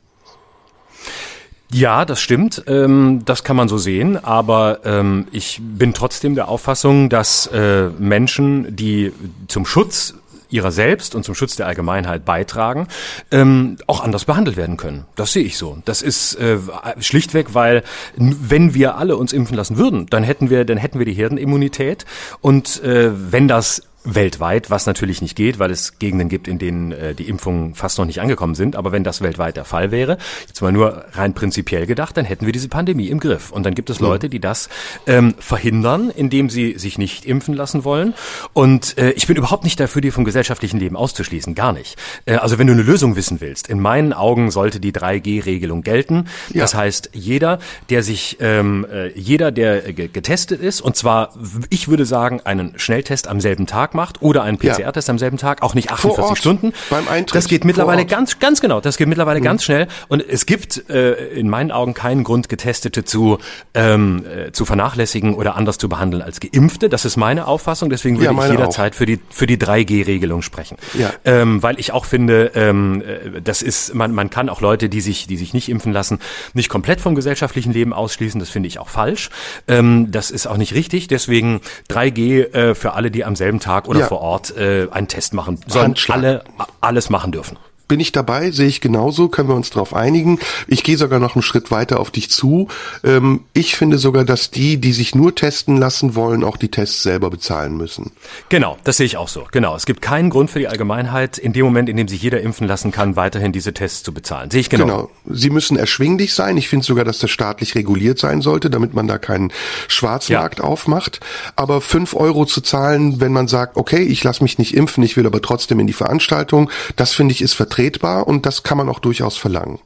S1: Ja, das stimmt. Ähm, das kann man so sehen. Aber ähm, ich bin trotzdem der Auffassung, dass äh, Menschen, die zum Schutz ihrer selbst und zum Schutz der Allgemeinheit beitragen, ähm, auch anders behandelt werden können. Das sehe ich so. Das ist äh, schlichtweg, weil wenn wir alle uns impfen lassen würden, dann hätten wir, dann hätten wir die Herdenimmunität. Und äh, wenn das weltweit, was natürlich nicht geht, weil es Gegenden gibt, in denen äh, die Impfungen fast noch nicht angekommen sind. Aber wenn das weltweit der Fall wäre, jetzt mal nur rein prinzipiell gedacht, dann hätten wir diese Pandemie im Griff. Und dann gibt es Leute, die das ähm, verhindern, indem sie sich nicht impfen lassen wollen. Und äh, ich bin überhaupt nicht dafür, die vom gesellschaftlichen Leben auszuschließen, gar nicht. Äh, also wenn du eine Lösung wissen willst, in meinen Augen sollte die 3G-Regelung gelten. Ja. Das heißt, jeder, der sich, ähm, äh, jeder, der getestet ist, und zwar, ich würde sagen, einen Schnelltest am selben Tag Tag macht oder einen PCR-Test ja. am selben Tag, auch nicht 48 Stunden. Beim Eintritt. Das geht mittlerweile ganz, ganz genau. Das geht mittlerweile mhm. ganz schnell. Und es gibt äh, in meinen Augen keinen Grund, Getestete zu ähm, äh, zu vernachlässigen oder anders zu behandeln als Geimpfte. Das ist meine Auffassung. Deswegen würde ja, ich jederzeit auch. für die für die 3G-Regelung sprechen, ja. ähm, weil ich auch finde, ähm, äh, das ist man man kann auch Leute, die sich die sich nicht impfen lassen, nicht komplett vom gesellschaftlichen Leben ausschließen. Das finde ich auch falsch. Ähm, das ist auch nicht richtig. Deswegen 3G äh, für alle, die am selben Tag Tag oder ja. vor Ort äh, einen Test machen. Sollen alle alles machen dürfen.
S2: Bin ich dabei, sehe ich genauso, können wir uns darauf einigen. Ich gehe sogar noch einen Schritt weiter auf dich zu. Ähm, ich finde sogar, dass die, die sich nur testen lassen wollen, auch die Tests selber bezahlen müssen.
S1: Genau, das sehe ich auch so. Genau. Es gibt keinen Grund für die Allgemeinheit, in dem Moment, in dem sich jeder impfen lassen kann, weiterhin diese Tests zu bezahlen. Sehe ich genau. Genau.
S2: Sie müssen erschwinglich sein. Ich finde sogar, dass das staatlich reguliert sein sollte, damit man da keinen Schwarzmarkt ja. aufmacht. Aber fünf Euro zu zahlen, wenn man sagt, okay, ich lasse mich nicht impfen, ich will aber trotzdem in die Veranstaltung, das finde ich ist vertretbar und das kann man auch durchaus verlangen.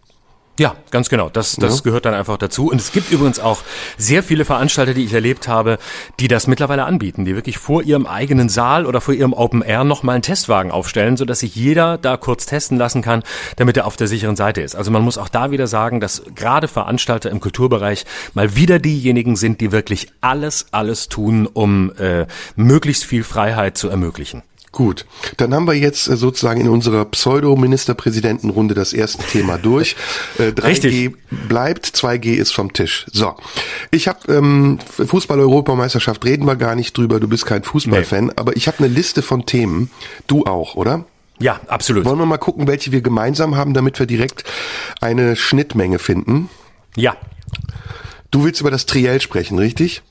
S1: Ja, ganz genau. Das, das ja. gehört dann einfach dazu. Und es gibt übrigens auch sehr viele Veranstalter, die ich erlebt habe, die das mittlerweile anbieten, die wirklich vor ihrem eigenen Saal oder vor ihrem Open Air nochmal einen Testwagen aufstellen, sodass sich jeder da kurz testen lassen kann, damit er auf der sicheren Seite ist. Also man muss auch da wieder sagen, dass gerade Veranstalter im Kulturbereich mal wieder diejenigen sind, die wirklich alles, alles tun, um äh, möglichst viel Freiheit zu ermöglichen.
S2: Gut, dann haben wir jetzt äh, sozusagen in unserer Pseudo-Ministerpräsidentenrunde das erste Thema durch. [laughs] Äh, 3G Richtig. bleibt, 2G ist vom Tisch. So, ich habe ähm, Fußball-Europameisterschaft reden wir gar nicht drüber. Du bist kein Fußballfan, nee. aber ich habe eine Liste von Themen. Du auch, oder?
S1: Ja, absolut.
S2: Wollen wir mal gucken, welche wir gemeinsam haben, damit wir direkt eine Schnittmenge finden?
S1: Ja.
S2: Du willst über das Triell sprechen, richtig?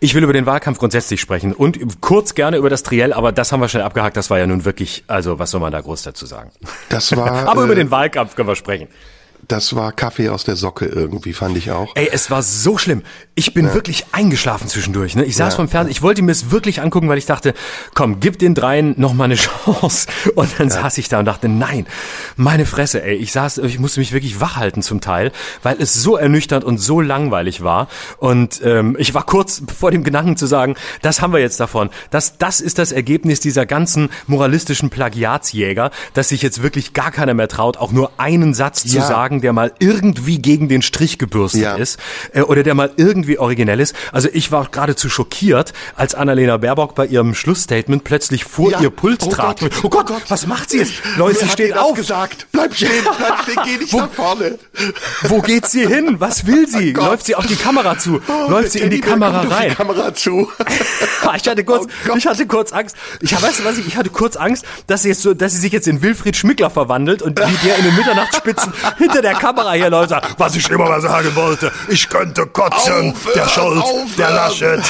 S1: Ich will über den Wahlkampf grundsätzlich sprechen und kurz gerne über das Triell, aber das haben wir schnell abgehakt. Das war ja nun wirklich, also was soll man da groß dazu sagen?
S2: Das war. [laughs]
S1: aber äh, über den Wahlkampf können wir sprechen
S2: das war Kaffee aus der Socke irgendwie, fand ich auch.
S1: Ey, es war so schlimm. Ich bin ja. wirklich eingeschlafen zwischendurch. Ne? Ich saß ja. vom Fernseher, ich wollte mir es wirklich angucken, weil ich dachte, komm, gib den dreien noch mal eine [laughs] Chance. Und dann ja. saß ich da und dachte, nein, meine Fresse, ey. Ich saß, ich musste mich wirklich wach halten zum Teil, weil es so ernüchternd und so langweilig war. Und ähm, ich war kurz vor dem Gedanken zu sagen, das haben wir jetzt davon. Das, das ist das Ergebnis dieser ganzen moralistischen Plagiatsjäger, dass sich jetzt wirklich gar keiner mehr traut, auch nur einen Satz zu sagen, der mal irgendwie gegen den Strich gebürstet ja. ist äh, oder der mal irgendwie originell ist. Also ich war geradezu schockiert, als Annalena Baerbock bei ihrem Schlussstatement plötzlich vor ja. ihr Pult oh trat.
S2: Gott. Oh, Gott, oh Gott, was macht sie jetzt?
S1: Leute, sie steht auf.
S2: gesagt. Bleib stehen, [laughs] bleib stehen, geh nicht wo, nach vorne.
S1: Wo geht sie hin? Was will sie? Oh Läuft sie auf die Kamera zu? Oh, Läuft sie in die Kamera rein? Die
S2: Kamera zu. [laughs]
S1: ich hatte kurz, oh ich hatte kurz Angst. Ich weißt du was? Ich, ich hatte kurz Angst, dass sie jetzt so, dass sie sich jetzt in Wilfried Schmickler verwandelt und wie der in den Mitternachtsspitzen [laughs] hinter der Kamera hier läuft, was ich immer mal sagen wollte. Ich könnte kotzen, aufhören, der Scholz, aufhören. der Laschet.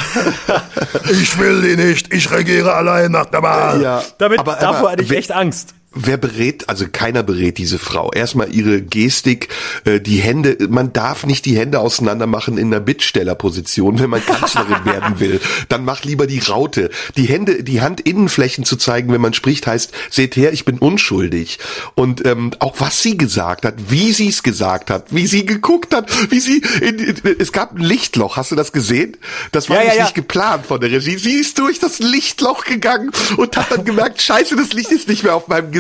S1: ich will die nicht, ich regiere allein nach der Wahl. Ja, Damit, aber, davor hatte ich echt Angst.
S2: Wer berät, also keiner berät diese Frau. Erstmal ihre Gestik, äh, die Hände, man darf nicht die Hände auseinander machen in einer Bittstellerposition, wenn man Kanzlerin werden will. Dann mach lieber die Raute. Die Hände, die Handinnenflächen zu zeigen, wenn man spricht, heißt, seht her, ich bin unschuldig. Und ähm, auch was sie gesagt hat, wie sie es gesagt hat, wie sie geguckt hat, wie sie, in, in, es gab ein Lichtloch, hast du das gesehen? Das war ja, ja, nicht geplant von der Regie. Sie ist durch das Lichtloch gegangen und hat dann gemerkt, scheiße, das Licht ist nicht mehr auf meinem Gesicht,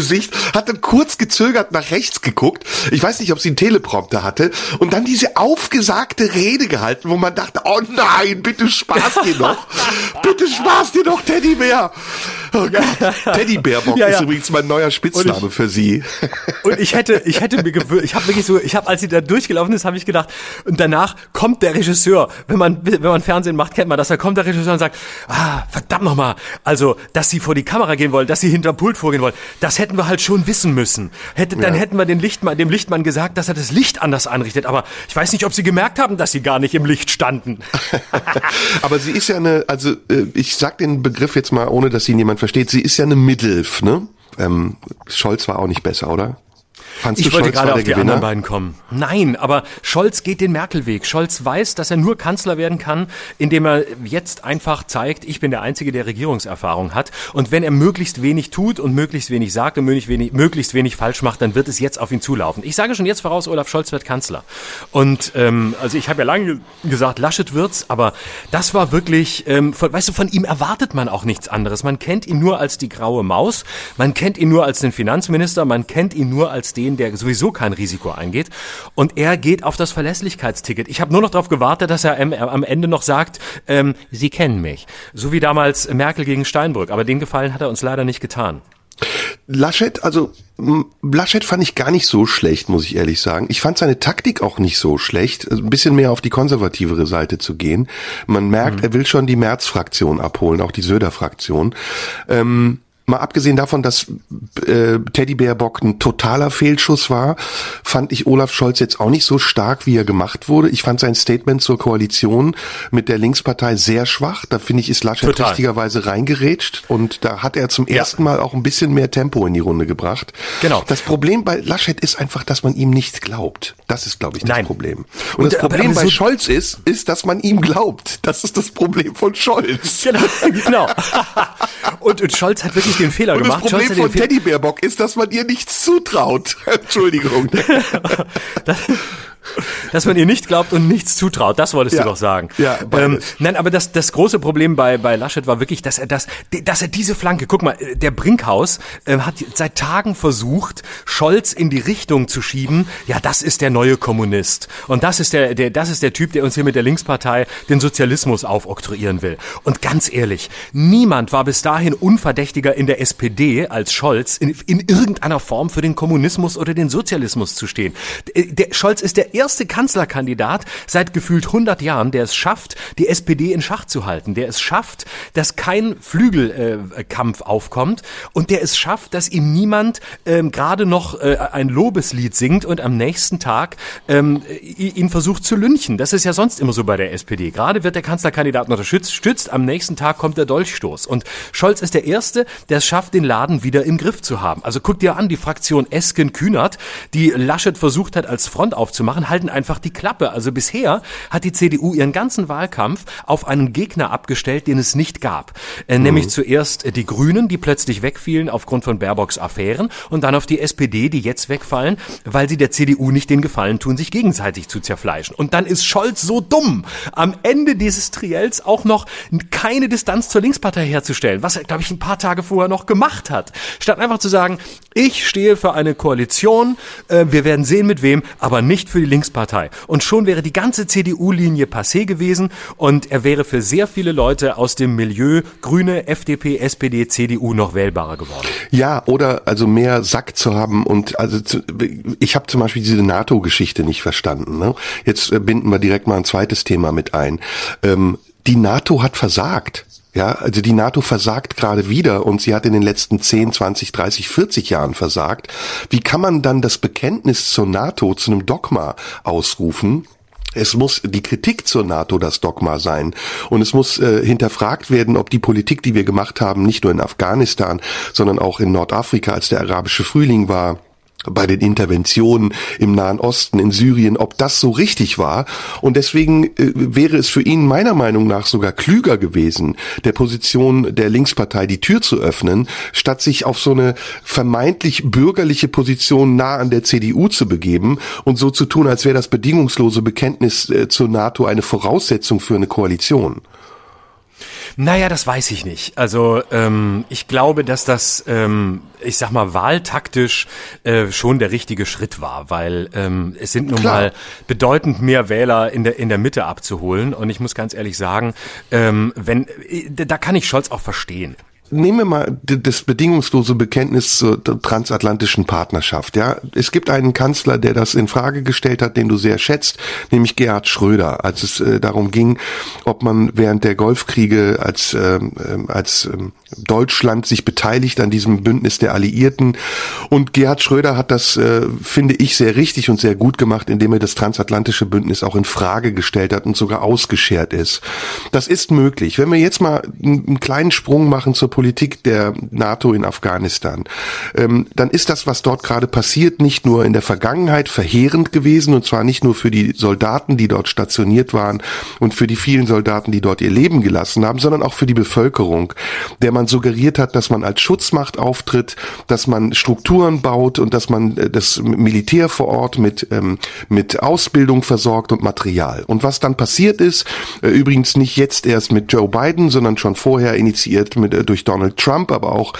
S2: hat dann kurz gezögert nach rechts geguckt. Ich weiß nicht, ob sie einen Teleprompter hatte und dann diese aufgesagte Rede gehalten, wo man dachte, oh nein, bitte spaß dir noch. [laughs] bitte spaß dir noch, Teddybär. Oh Gott. Teddybärbock ja, ja. ist übrigens mein neuer Spitzname ich, für sie.
S1: und ich hätte, ich hätte mir gewöhnt, ich habe wirklich so, ich habe, als sie da durchgelaufen ist, habe ich gedacht, und danach kommt der Regisseur, wenn man, wenn man Fernsehen macht, kennt man das, da kommt der Regisseur und sagt, ah, verdammt nochmal, also, dass sie vor die Kamera gehen wollen, dass sie hinterm Pult vorgehen wollen, das hätten hätten wir halt schon wissen müssen. Hätte, dann ja. hätten wir den Lichtmann, dem Lichtmann gesagt, dass er das Licht anders anrichtet. Aber ich weiß nicht, ob sie gemerkt haben, dass sie gar nicht im Licht standen. [laughs]
S2: Aber sie ist ja eine, also äh, ich sag den Begriff jetzt mal, ohne dass ihn jemand versteht, sie ist ja eine Middelf, ne? Ähm, Scholz war auch nicht besser, oder?
S1: Fandst ich wollte gerade auf die Gewinner? anderen beiden kommen. Nein, aber Scholz geht den Merkel-Weg. Scholz weiß, dass er nur Kanzler werden kann, indem er jetzt einfach zeigt, ich bin der Einzige, der Regierungserfahrung hat. Und wenn er möglichst wenig tut und möglichst wenig sagt und möglichst wenig, möglichst wenig falsch macht, dann wird es jetzt auf ihn zulaufen. Ich sage schon jetzt voraus, Olaf Scholz wird Kanzler. Und ähm, also ich habe ja lange gesagt, Laschet wird's, aber das war wirklich, ähm, von, weißt du, von ihm erwartet man auch nichts anderes. Man kennt ihn nur als die graue Maus, man kennt ihn nur als den Finanzminister, man kennt ihn nur als den, der sowieso kein Risiko eingeht. Und er geht auf das Verlässlichkeitsticket. Ich habe nur noch darauf gewartet, dass er am Ende noch sagt, ähm, Sie kennen mich. So wie damals Merkel gegen Steinbrück. Aber den Gefallen hat er uns leider nicht getan.
S2: Laschet, also Laschet fand ich gar nicht so schlecht, muss ich ehrlich sagen. Ich fand seine Taktik auch nicht so schlecht, also ein bisschen mehr auf die konservativere Seite zu gehen. Man merkt, mhm. er will schon die März-Fraktion abholen, auch die Söder-Fraktion. Ähm, Mal abgesehen davon, dass äh, Teddybärbock ein totaler Fehlschuss war, fand ich Olaf Scholz jetzt auch nicht so stark, wie er gemacht wurde. Ich fand sein Statement zur Koalition mit der Linkspartei sehr schwach. Da finde ich, ist Laschet Total. richtigerweise reingerätscht und da hat er zum ja. ersten Mal auch ein bisschen mehr Tempo in die Runde gebracht. Genau. Das Problem bei Laschet ist einfach, dass man ihm nicht glaubt. Das ist, glaube ich, das Nein. Problem. Und, und das Problem aber, aber bei so Scholz ist, ist, dass man ihm glaubt. Das ist das Problem von Scholz. [laughs]
S1: Genau. genau. [laughs] und, und Scholz hat wirklich den Fehler und gemacht.
S2: Das Problem von Teddybärbock ist, dass man ihr nichts zutraut. [laughs] Entschuldigung. [laughs]
S1: das, [laughs] dass man ihr nicht glaubt und nichts zutraut. Das wolltest ja. du doch sagen. Ja, ähm, nein, aber das, das große Problem bei, bei Laschet war wirklich, dass er das, dass er diese Flanke, guck mal, der Brinkhaus äh, hat seit Tagen versucht, Scholz in die Richtung zu schieben. Ja, das ist der neue Kommunist. Und das ist der, der, das ist der Typ, der uns hier mit der Linkspartei den Sozialismus aufoktroyieren will. Und ganz ehrlich, niemand war bis dahin unverdächtiger in der SPD als Scholz in, in irgendeiner Form für den Kommunismus oder den Sozialismus zu stehen. Der, der Scholz ist der erste Kanzlerkandidat seit gefühlt 100 Jahren, der es schafft, die SPD in Schach zu halten, der es schafft, dass kein Flügelkampf äh, aufkommt und der es schafft, dass ihm niemand ähm, gerade noch äh, ein Lobeslied singt und am nächsten Tag ähm, ihn versucht zu lynchen. Das ist ja sonst immer so bei der SPD. Gerade wird der Kanzlerkandidat unterstützt, am nächsten Tag kommt der Dolchstoß. Und Scholz ist der Erste, der es schafft, den Laden wieder im Griff zu haben. Also guck dir an, die Fraktion Esken-Kühnert, die Laschet versucht hat, als Front aufzumachen, machen, halten einfach die Klappe. Also bisher hat die CDU ihren ganzen Wahlkampf auf einen Gegner abgestellt, den es nicht gab. Äh, mhm. Nämlich zuerst die Grünen, die plötzlich wegfielen aufgrund von Baerbocks Affären und dann auf die SPD, die jetzt wegfallen, weil sie der CDU nicht den Gefallen tun, sich gegenseitig zu zerfleischen. Und dann ist Scholz so dumm, am Ende dieses Triels auch noch keine Distanz zur Linkspartei herzustellen, was er, glaube ich, ein paar Tage vorher noch gemacht hat. Statt einfach zu sagen, ich stehe für eine Koalition, äh, wir werden sehen mit wem, aber nicht für die Linkspartei. Und schon wäre die ganze CDU-Linie passé gewesen und er wäre für sehr viele Leute aus dem Milieu Grüne, FDP, SPD, CDU noch wählbarer geworden.
S2: Ja, oder also mehr Sack zu haben und also ich habe zum Beispiel diese NATO-Geschichte nicht verstanden. Ne? Jetzt äh, binden wir direkt mal ein zweites Thema mit ein. Ähm, die NATO hat versagt. Ja, also die NATO versagt gerade wieder und sie hat in den letzten 10, 20, 30, 40 Jahren versagt. Wie kann man dann das Bekenntnis zur NATO zu einem Dogma ausrufen? Es muss die Kritik zur NATO das Dogma sein. Und es muss äh, hinterfragt werden, ob die Politik, die wir gemacht haben, nicht nur in Afghanistan, sondern auch in Nordafrika, als der arabische Frühling war, bei den Interventionen im Nahen Osten, in Syrien, ob das so richtig war. Und deswegen äh, wäre es für ihn meiner Meinung nach sogar klüger gewesen, der Position der Linkspartei die Tür zu öffnen, statt sich auf so eine vermeintlich bürgerliche Position nah an der CDU zu begeben und so zu tun, als wäre das bedingungslose Bekenntnis äh, zur NATO eine Voraussetzung für eine Koalition.
S1: Naja, das weiß ich nicht. Also ähm, ich glaube, dass das, ähm, ich sag mal, wahltaktisch äh, schon der richtige Schritt war, weil ähm, es sind nun Klar. mal bedeutend mehr Wähler in der in der Mitte abzuholen. Und ich muss ganz ehrlich sagen, ähm, wenn äh, da kann ich Scholz auch verstehen
S2: nehmen wir mal das bedingungslose Bekenntnis zur transatlantischen Partnerschaft. Ja, es gibt einen Kanzler, der das in Frage gestellt hat, den du sehr schätzt, nämlich Gerhard Schröder, als es äh, darum ging, ob man während der Golfkriege als ähm, ähm als ähm, Deutschland sich beteiligt an diesem Bündnis der Alliierten. Und Gerhard Schröder hat das, äh, finde ich, sehr richtig und sehr gut gemacht, indem er das transatlantische Bündnis auch in Frage gestellt hat und sogar ausgeschert ist. Das ist möglich. Wenn wir jetzt mal einen kleinen Sprung machen zur Politik der NATO in Afghanistan, ähm, dann ist das, was dort gerade passiert, nicht nur in der Vergangenheit verheerend gewesen, und zwar nicht nur für die Soldaten, die dort stationiert waren und für die vielen Soldaten, die dort ihr Leben gelassen haben, sondern auch für die Bevölkerung, der man suggeriert hat, dass man als Schutzmacht auftritt, dass man Strukturen baut und dass man äh, das Militär vor Ort mit, ähm, mit Ausbildung versorgt und Material. Und was dann passiert ist, äh, übrigens nicht jetzt erst mit Joe Biden, sondern schon vorher initiiert mit, äh, durch Donald Trump, aber auch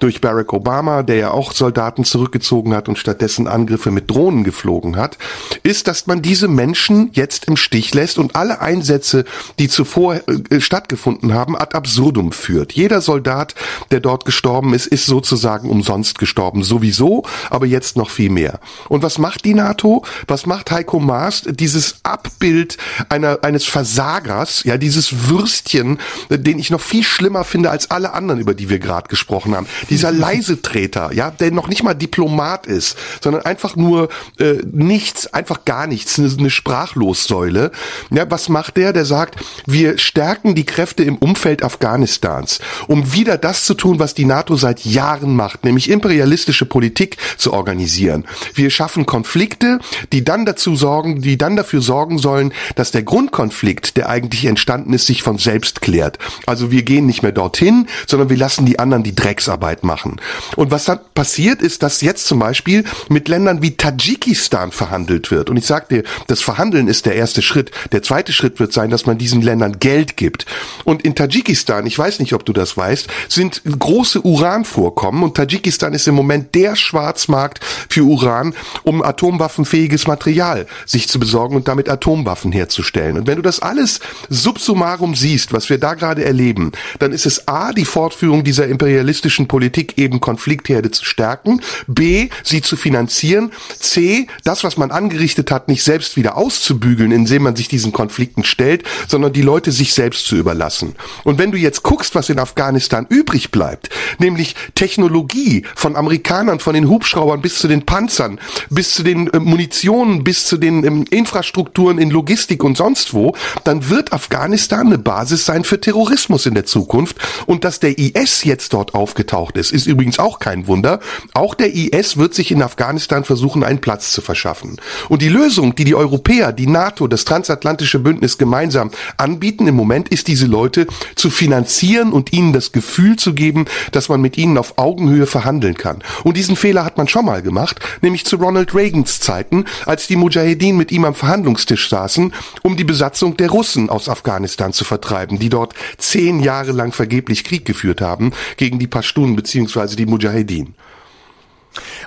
S2: durch Barack Obama, der ja auch Soldaten zurückgezogen hat und stattdessen Angriffe mit Drohnen geflogen hat, ist, dass man diese Menschen jetzt im Stich lässt und alle Einsätze, die zuvor äh, stattgefunden haben, ad absurdum führt. Jeder Soldat, der dort gestorben ist, ist sozusagen umsonst gestorben. Sowieso, aber jetzt noch viel mehr. Und was macht die NATO? Was macht Heiko Maas? Dieses Abbild einer, eines Versagers, ja, dieses Würstchen, den ich noch viel schlimmer finde als alle anderen anderen, über die wir gerade gesprochen haben. Dieser leise Treter, ja, der noch nicht mal Diplomat ist, sondern einfach nur äh, nichts, einfach gar nichts, eine, eine Sprachlossäule. Ja, was macht der? Der sagt, wir stärken die Kräfte im Umfeld Afghanistans, um wieder das zu tun, was die NATO seit Jahren macht, nämlich imperialistische Politik zu organisieren. Wir schaffen Konflikte, die dann dazu sorgen, die dann dafür sorgen sollen, dass der Grundkonflikt, der eigentlich entstanden ist, sich von selbst klärt. Also wir gehen nicht mehr dorthin, sondern wir lassen die anderen die Drecksarbeit machen. Und was dann passiert ist, dass jetzt zum Beispiel mit Ländern wie Tadschikistan verhandelt wird. Und ich sag dir, das Verhandeln ist der erste Schritt. Der zweite Schritt wird sein, dass man diesen Ländern Geld gibt. Und in Tadschikistan, ich weiß nicht, ob du das weißt, sind große Uranvorkommen und Tadschikistan ist im Moment der Schwarzmarkt für Uran, um atomwaffenfähiges Material sich zu besorgen und damit Atomwaffen herzustellen. Und wenn du das alles subsummarum siehst, was wir da gerade erleben, dann ist es A, die Fortführung dieser imperialistischen Politik, eben Konfliktherde zu stärken, B, sie zu finanzieren, C, das, was man angerichtet hat, nicht selbst wieder auszubügeln, indem man sich diesen Konflikten stellt, sondern die Leute sich selbst zu überlassen. Und wenn du jetzt guckst, was in Afghanistan übrig bleibt, nämlich Technologie von Amerikanern, von den Hubschraubern bis zu den Panzern, bis zu den äh, Munitionen, bis zu den ähm, Infrastrukturen in Logistik und sonst wo, dann wird Afghanistan eine Basis sein für Terrorismus in der Zukunft. Und dass der IS jetzt dort aufgetaucht ist, ist übrigens auch kein Wunder. Auch der IS wird sich in Afghanistan versuchen, einen Platz zu verschaffen. Und die Lösung, die die Europäer, die NATO, das transatlantische Bündnis gemeinsam anbieten im Moment, ist diese Leute zu finanzieren und ihnen das Gefühl zu geben, dass man mit ihnen auf Augenhöhe verhandeln kann. Und diesen Fehler hat man schon mal gemacht, nämlich zu Ronald Reagans Zeiten, als die Mujahedin mit ihm am Verhandlungstisch saßen, um die Besatzung der Russen aus Afghanistan zu vertreiben, die dort zehn Jahre lang vergeblich Krieg geführt haben gegen die Pashtunen bzw. die Mujahedin.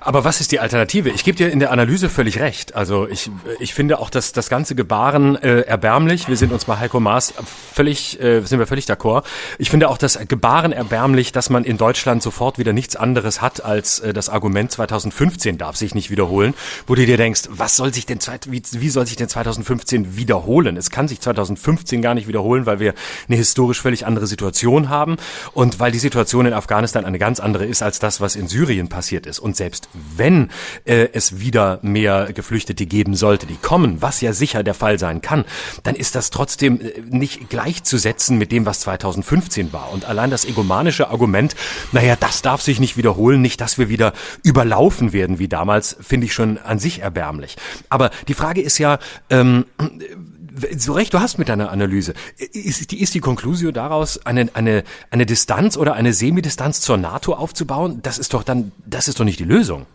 S1: Aber was ist die Alternative? Ich gebe dir in der Analyse völlig recht. Also ich, ich finde auch, dass das ganze Gebaren äh, erbärmlich. Wir sind uns bei Heiko Maas völlig, äh, sind wir völlig d'accord. Ich finde auch das Gebaren erbärmlich, dass man in Deutschland sofort wieder nichts anderes hat als äh, das Argument 2015 darf sich nicht wiederholen, wo du dir denkst, was soll sich denn wie, wie soll sich denn 2015 wiederholen? Es kann sich 2015 gar nicht wiederholen, weil wir eine historisch völlig andere Situation haben und weil die Situation in Afghanistan eine ganz andere ist als das, was in Syrien passiert ist. Und selbst wenn äh, es wieder mehr Geflüchtete geben sollte, die kommen, was ja sicher der Fall sein kann, dann ist das trotzdem äh, nicht gleichzusetzen mit dem, was 2015 war. Und allein das egomanische Argument, naja, das darf sich nicht wiederholen, nicht, dass wir wieder überlaufen werden wie damals, finde ich schon an sich erbärmlich. Aber die Frage ist ja, ähm, so recht, du hast mit deiner Analyse. Ist die, ist die Conclusio daraus, eine, eine, eine Distanz oder eine Semidistanz zur NATO aufzubauen? Das ist doch dann, das ist doch nicht die Lösung.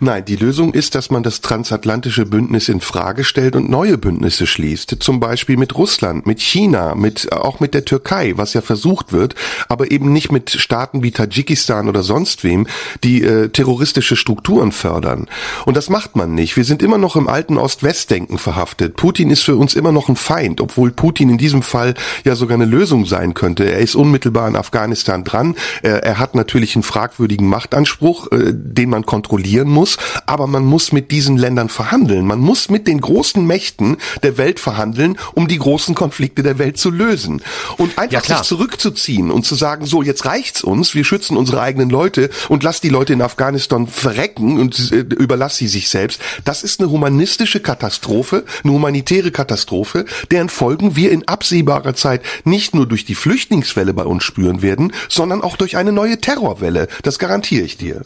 S2: Nein, die Lösung ist, dass man das transatlantische Bündnis in Frage stellt und neue Bündnisse schließt. Zum Beispiel mit Russland, mit China, mit, auch mit der Türkei, was ja versucht wird, aber eben nicht mit Staaten wie Tadschikistan oder sonst wem, die äh, terroristische Strukturen fördern. Und das macht man nicht. Wir sind immer noch im alten Ost-West-Denken verhaftet. Putin ist für uns immer noch ein Feind, obwohl Putin in diesem Fall ja sogar eine Lösung sein könnte. Er ist unmittelbar in Afghanistan dran. Er, er hat natürlich einen fragwürdigen Machtanspruch, äh, den man kontrolliert reagieren muss, aber man muss mit diesen Ländern verhandeln. Man muss mit den großen Mächten der Welt verhandeln, um die großen Konflikte der Welt zu lösen. Und einfach ja, sich zurückzuziehen und zu sagen, so, jetzt reicht's uns, wir schützen unsere eigenen Leute und lass die Leute in Afghanistan verrecken und äh, überlass sie sich selbst. Das ist eine humanistische Katastrophe, eine humanitäre Katastrophe, deren Folgen wir in absehbarer Zeit nicht nur durch die Flüchtlingswelle bei uns spüren werden, sondern auch durch eine neue Terrorwelle. Das garantiere ich dir.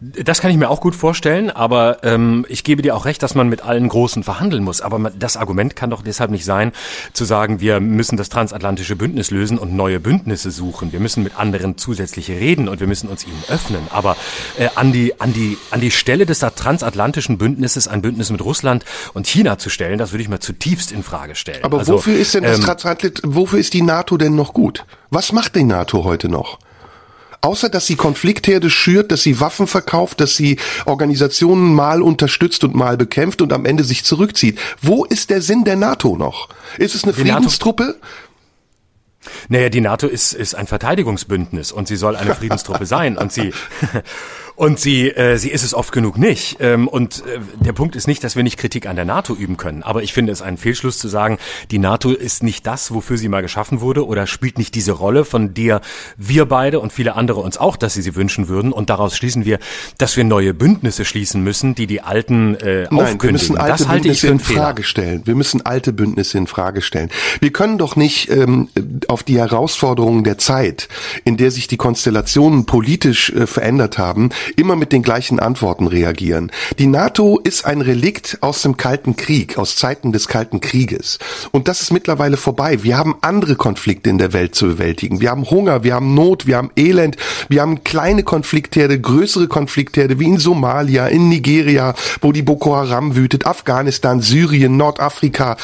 S1: Das kann ich mir auch gut vorstellen, aber ähm, ich gebe dir auch recht, dass man mit allen Großen verhandeln muss. Aber das Argument kann doch deshalb nicht sein, zu sagen, wir müssen das transatlantische Bündnis lösen und neue Bündnisse suchen. Wir müssen mit anderen zusätzliche reden und wir müssen uns ihnen öffnen. Aber äh, an, die, an, die, an die Stelle des transatlantischen Bündnisses ein Bündnis mit Russland und China zu stellen, das würde ich mal zutiefst in Frage stellen.
S2: Aber also, wofür ist denn das ähm, Transatlant wofür ist die NATO denn noch gut? Was macht die NATO heute noch? Außer dass sie Konfliktherde schürt, dass sie Waffen verkauft, dass sie Organisationen mal unterstützt und mal bekämpft und am Ende sich zurückzieht. Wo ist der Sinn der NATO noch? Ist es eine die Friedenstruppe?
S1: Naja, die NATO ist, ist ein Verteidigungsbündnis und sie soll eine [laughs] Friedenstruppe sein und sie [laughs] Und sie, äh, sie ist es oft genug nicht. Ähm, und äh, der Punkt ist nicht, dass wir nicht Kritik an der NATO üben können. Aber ich finde es ein Fehlschluss zu sagen, die NATO ist nicht das, wofür sie mal geschaffen wurde oder spielt nicht diese Rolle, von der wir beide und viele andere uns auch, dass sie sie wünschen würden. Und daraus schließen wir, dass wir neue Bündnisse schließen müssen, die die alten äh,
S2: Nein, aufkündigen. Wir müssen alte das halte Bündnisse ich für in Frage stellen. Wir müssen alte Bündnisse in Frage stellen. Wir können doch nicht ähm, auf die Herausforderungen der Zeit, in der sich die Konstellationen politisch äh, verändert haben, immer mit den gleichen Antworten reagieren. Die NATO ist ein Relikt aus dem Kalten Krieg, aus Zeiten des Kalten Krieges. Und das ist mittlerweile vorbei. Wir haben andere Konflikte in der Welt zu bewältigen. Wir haben Hunger, wir haben Not, wir haben Elend, wir haben kleine Konfliktherde, größere Konfliktherde wie in Somalia, in Nigeria, wo die Boko Haram wütet, Afghanistan, Syrien, Nordafrika.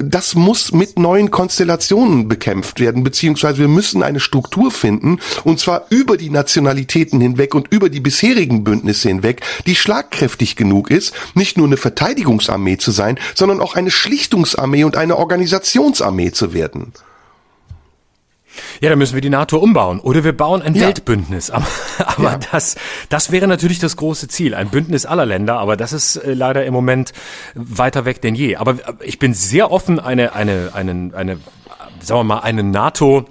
S2: Das muss mit neuen Konstellationen bekämpft werden, beziehungsweise wir müssen eine Struktur finden, und zwar über die Nationalitäten hinweg und über die bisherigen Bündnisse hinweg, die schlagkräftig genug ist, nicht nur eine Verteidigungsarmee zu sein, sondern auch eine Schlichtungsarmee und eine Organisationsarmee zu werden.
S1: Ja, dann müssen wir die NATO umbauen. Oder wir bauen ein ja. Weltbündnis. Aber, [laughs] aber ja. das, das wäre natürlich das große Ziel. Ein Bündnis aller Länder. Aber das ist äh, leider im Moment weiter weg denn je. Aber ich bin sehr offen, eine, eine, eine, eine, sagen wir mal, eine NATO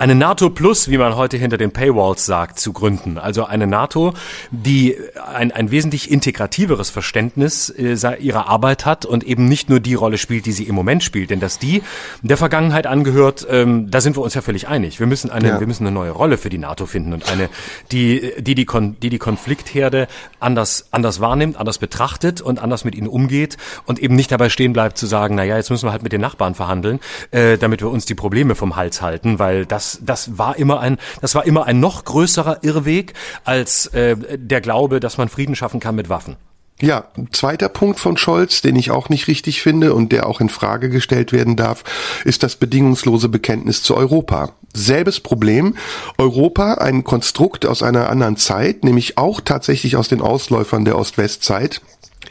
S1: eine NATO Plus, wie man heute hinter den Paywalls sagt, zu gründen. Also eine NATO, die ein, ein wesentlich integrativeres Verständnis äh, ihrer Arbeit hat und eben nicht nur die Rolle spielt, die sie im Moment spielt. Denn dass die der Vergangenheit angehört, ähm, da sind wir uns ja völlig einig. Wir müssen eine, ja. wir müssen eine neue Rolle für die NATO finden und eine, die die die, Kon die, die Konfliktherde anders anders wahrnimmt, anders betrachtet und anders mit ihnen umgeht und eben nicht dabei stehen bleibt zu sagen, na ja, jetzt müssen wir halt mit den Nachbarn verhandeln, äh, damit wir uns die Probleme vom Hals halten, weil weil das, war immer ein, das war immer ein noch größerer Irrweg als äh, der Glaube, dass man Frieden schaffen kann mit Waffen.
S2: Ja, zweiter Punkt von Scholz, den ich auch nicht richtig finde und der auch in Frage gestellt werden darf, ist das bedingungslose Bekenntnis zu Europa. Selbes Problem. Europa, ein Konstrukt aus einer anderen Zeit, nämlich auch tatsächlich aus den Ausläufern der Ost-West-Zeit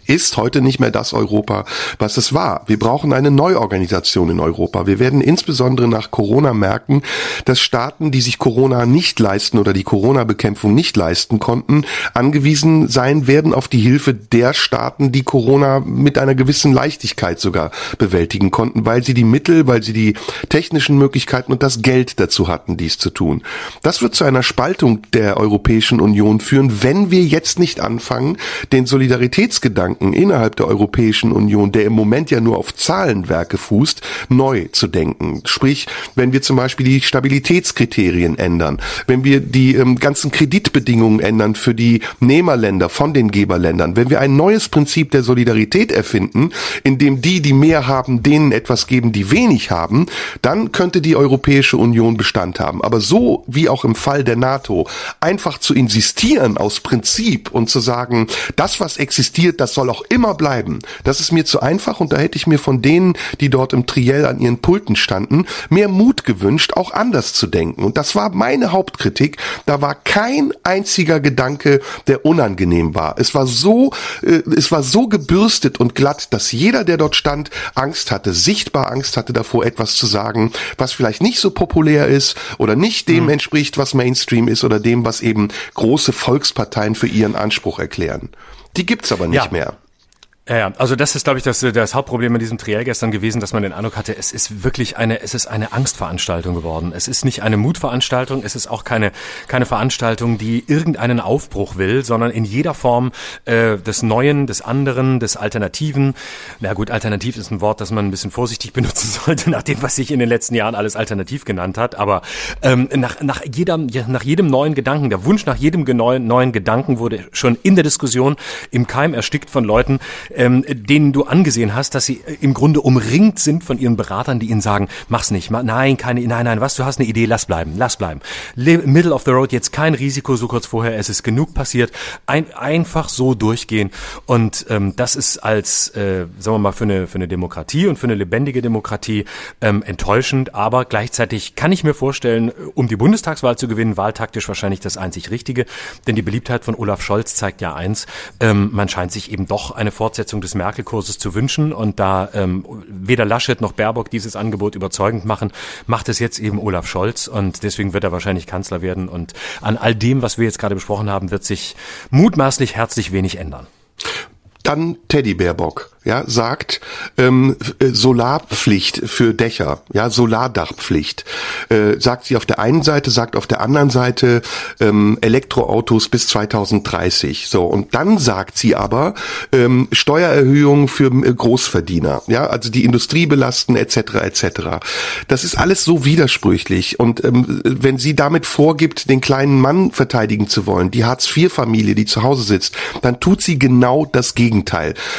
S2: ist heute nicht mehr das Europa, was es war. Wir brauchen eine Neuorganisation in Europa. Wir werden insbesondere nach Corona merken, dass Staaten, die sich Corona nicht leisten oder die Corona-Bekämpfung nicht leisten konnten, angewiesen sein werden auf die Hilfe der Staaten, die Corona mit einer gewissen Leichtigkeit sogar bewältigen konnten, weil sie die Mittel, weil sie die technischen Möglichkeiten und das Geld dazu hatten, dies zu tun. Das wird zu einer Spaltung der Europäischen Union führen, wenn wir jetzt nicht anfangen, den Solidaritätsgedanken Gedanken innerhalb der Europäischen Union, der im Moment ja nur auf Zahlenwerke fußt, neu zu denken. Sprich, wenn wir zum Beispiel die Stabilitätskriterien ändern, wenn wir die ähm, ganzen Kreditbedingungen ändern für die Nehmerländer von den Geberländern, wenn wir ein neues Prinzip der Solidarität erfinden, in dem die, die mehr haben, denen etwas geben, die wenig haben, dann könnte die Europäische Union Bestand haben. Aber so wie auch im Fall der NATO, einfach zu insistieren aus Prinzip und zu sagen, das, was existiert, das soll soll auch immer bleiben. Das ist mir zu einfach und da hätte ich mir von denen, die dort im Triell an ihren Pulten standen, mehr Mut gewünscht, auch anders zu denken. Und das war meine Hauptkritik. Da war kein einziger Gedanke, der unangenehm war. Es war so, äh, es war so gebürstet und glatt, dass jeder, der dort stand, Angst hatte, sichtbar Angst hatte davor, etwas zu sagen, was vielleicht nicht so populär ist oder nicht dem mhm. entspricht, was Mainstream ist oder dem, was eben große Volksparteien für ihren Anspruch erklären. Die gibt's aber nicht ja. mehr.
S1: Ja, ja, also das ist, glaube ich, das, das Hauptproblem in diesem Triell gestern gewesen, dass man den Eindruck hatte, es ist wirklich eine, es ist eine Angstveranstaltung geworden. Es ist nicht eine Mutveranstaltung, es ist auch keine, keine Veranstaltung, die irgendeinen Aufbruch will, sondern in jeder Form äh, des Neuen, des anderen, des Alternativen. Na gut, alternativ ist ein Wort, das man ein bisschen vorsichtig [laughs] benutzen sollte, nach dem, was sich in den letzten Jahren alles alternativ genannt hat. Aber ähm, nach, nach, jedem, nach jedem neuen Gedanken, der Wunsch nach jedem neuen Gedanken wurde schon in der Diskussion im Keim erstickt von Leuten, ähm, denen du angesehen hast, dass sie äh, im Grunde umringt sind von ihren Beratern, die ihnen sagen, mach's nicht, ma, nein, keine, nein, nein, was, du hast eine Idee, lass bleiben, lass bleiben. Middle of the road, jetzt kein Risiko, so kurz vorher, es ist genug passiert, ein, einfach so durchgehen und ähm, das ist als, äh, sagen wir mal, für eine, für eine Demokratie und für eine lebendige Demokratie ähm, enttäuschend, aber gleichzeitig kann ich mir vorstellen, um die Bundestagswahl zu gewinnen, wahltaktisch wahrscheinlich das einzig Richtige, denn die Beliebtheit von Olaf Scholz zeigt ja eins, ähm, man scheint sich eben doch eine Fortsetzung Fortsetzung des Merkel-Kurses zu wünschen. Und da ähm, weder Laschet noch Baerbock dieses Angebot überzeugend machen, macht es jetzt eben Olaf Scholz. Und deswegen wird er wahrscheinlich Kanzler werden. Und an all dem, was wir jetzt gerade besprochen haben, wird sich mutmaßlich herzlich wenig ändern.
S2: Dann Teddy Baerbock ja, sagt ähm, äh, Solarpflicht für Dächer, ja, Solardachpflicht. Äh, sagt sie auf der einen Seite, sagt auf der anderen Seite ähm, Elektroautos bis 2030. So, und dann sagt sie aber ähm, Steuererhöhung für äh, Großverdiener, ja, also die Industrie belasten etc. etc. Das ist alles so widersprüchlich. Und ähm, wenn sie damit vorgibt, den kleinen Mann verteidigen zu wollen, die Hartz-IV-Familie, die zu Hause sitzt, dann tut sie genau das Gegenteil.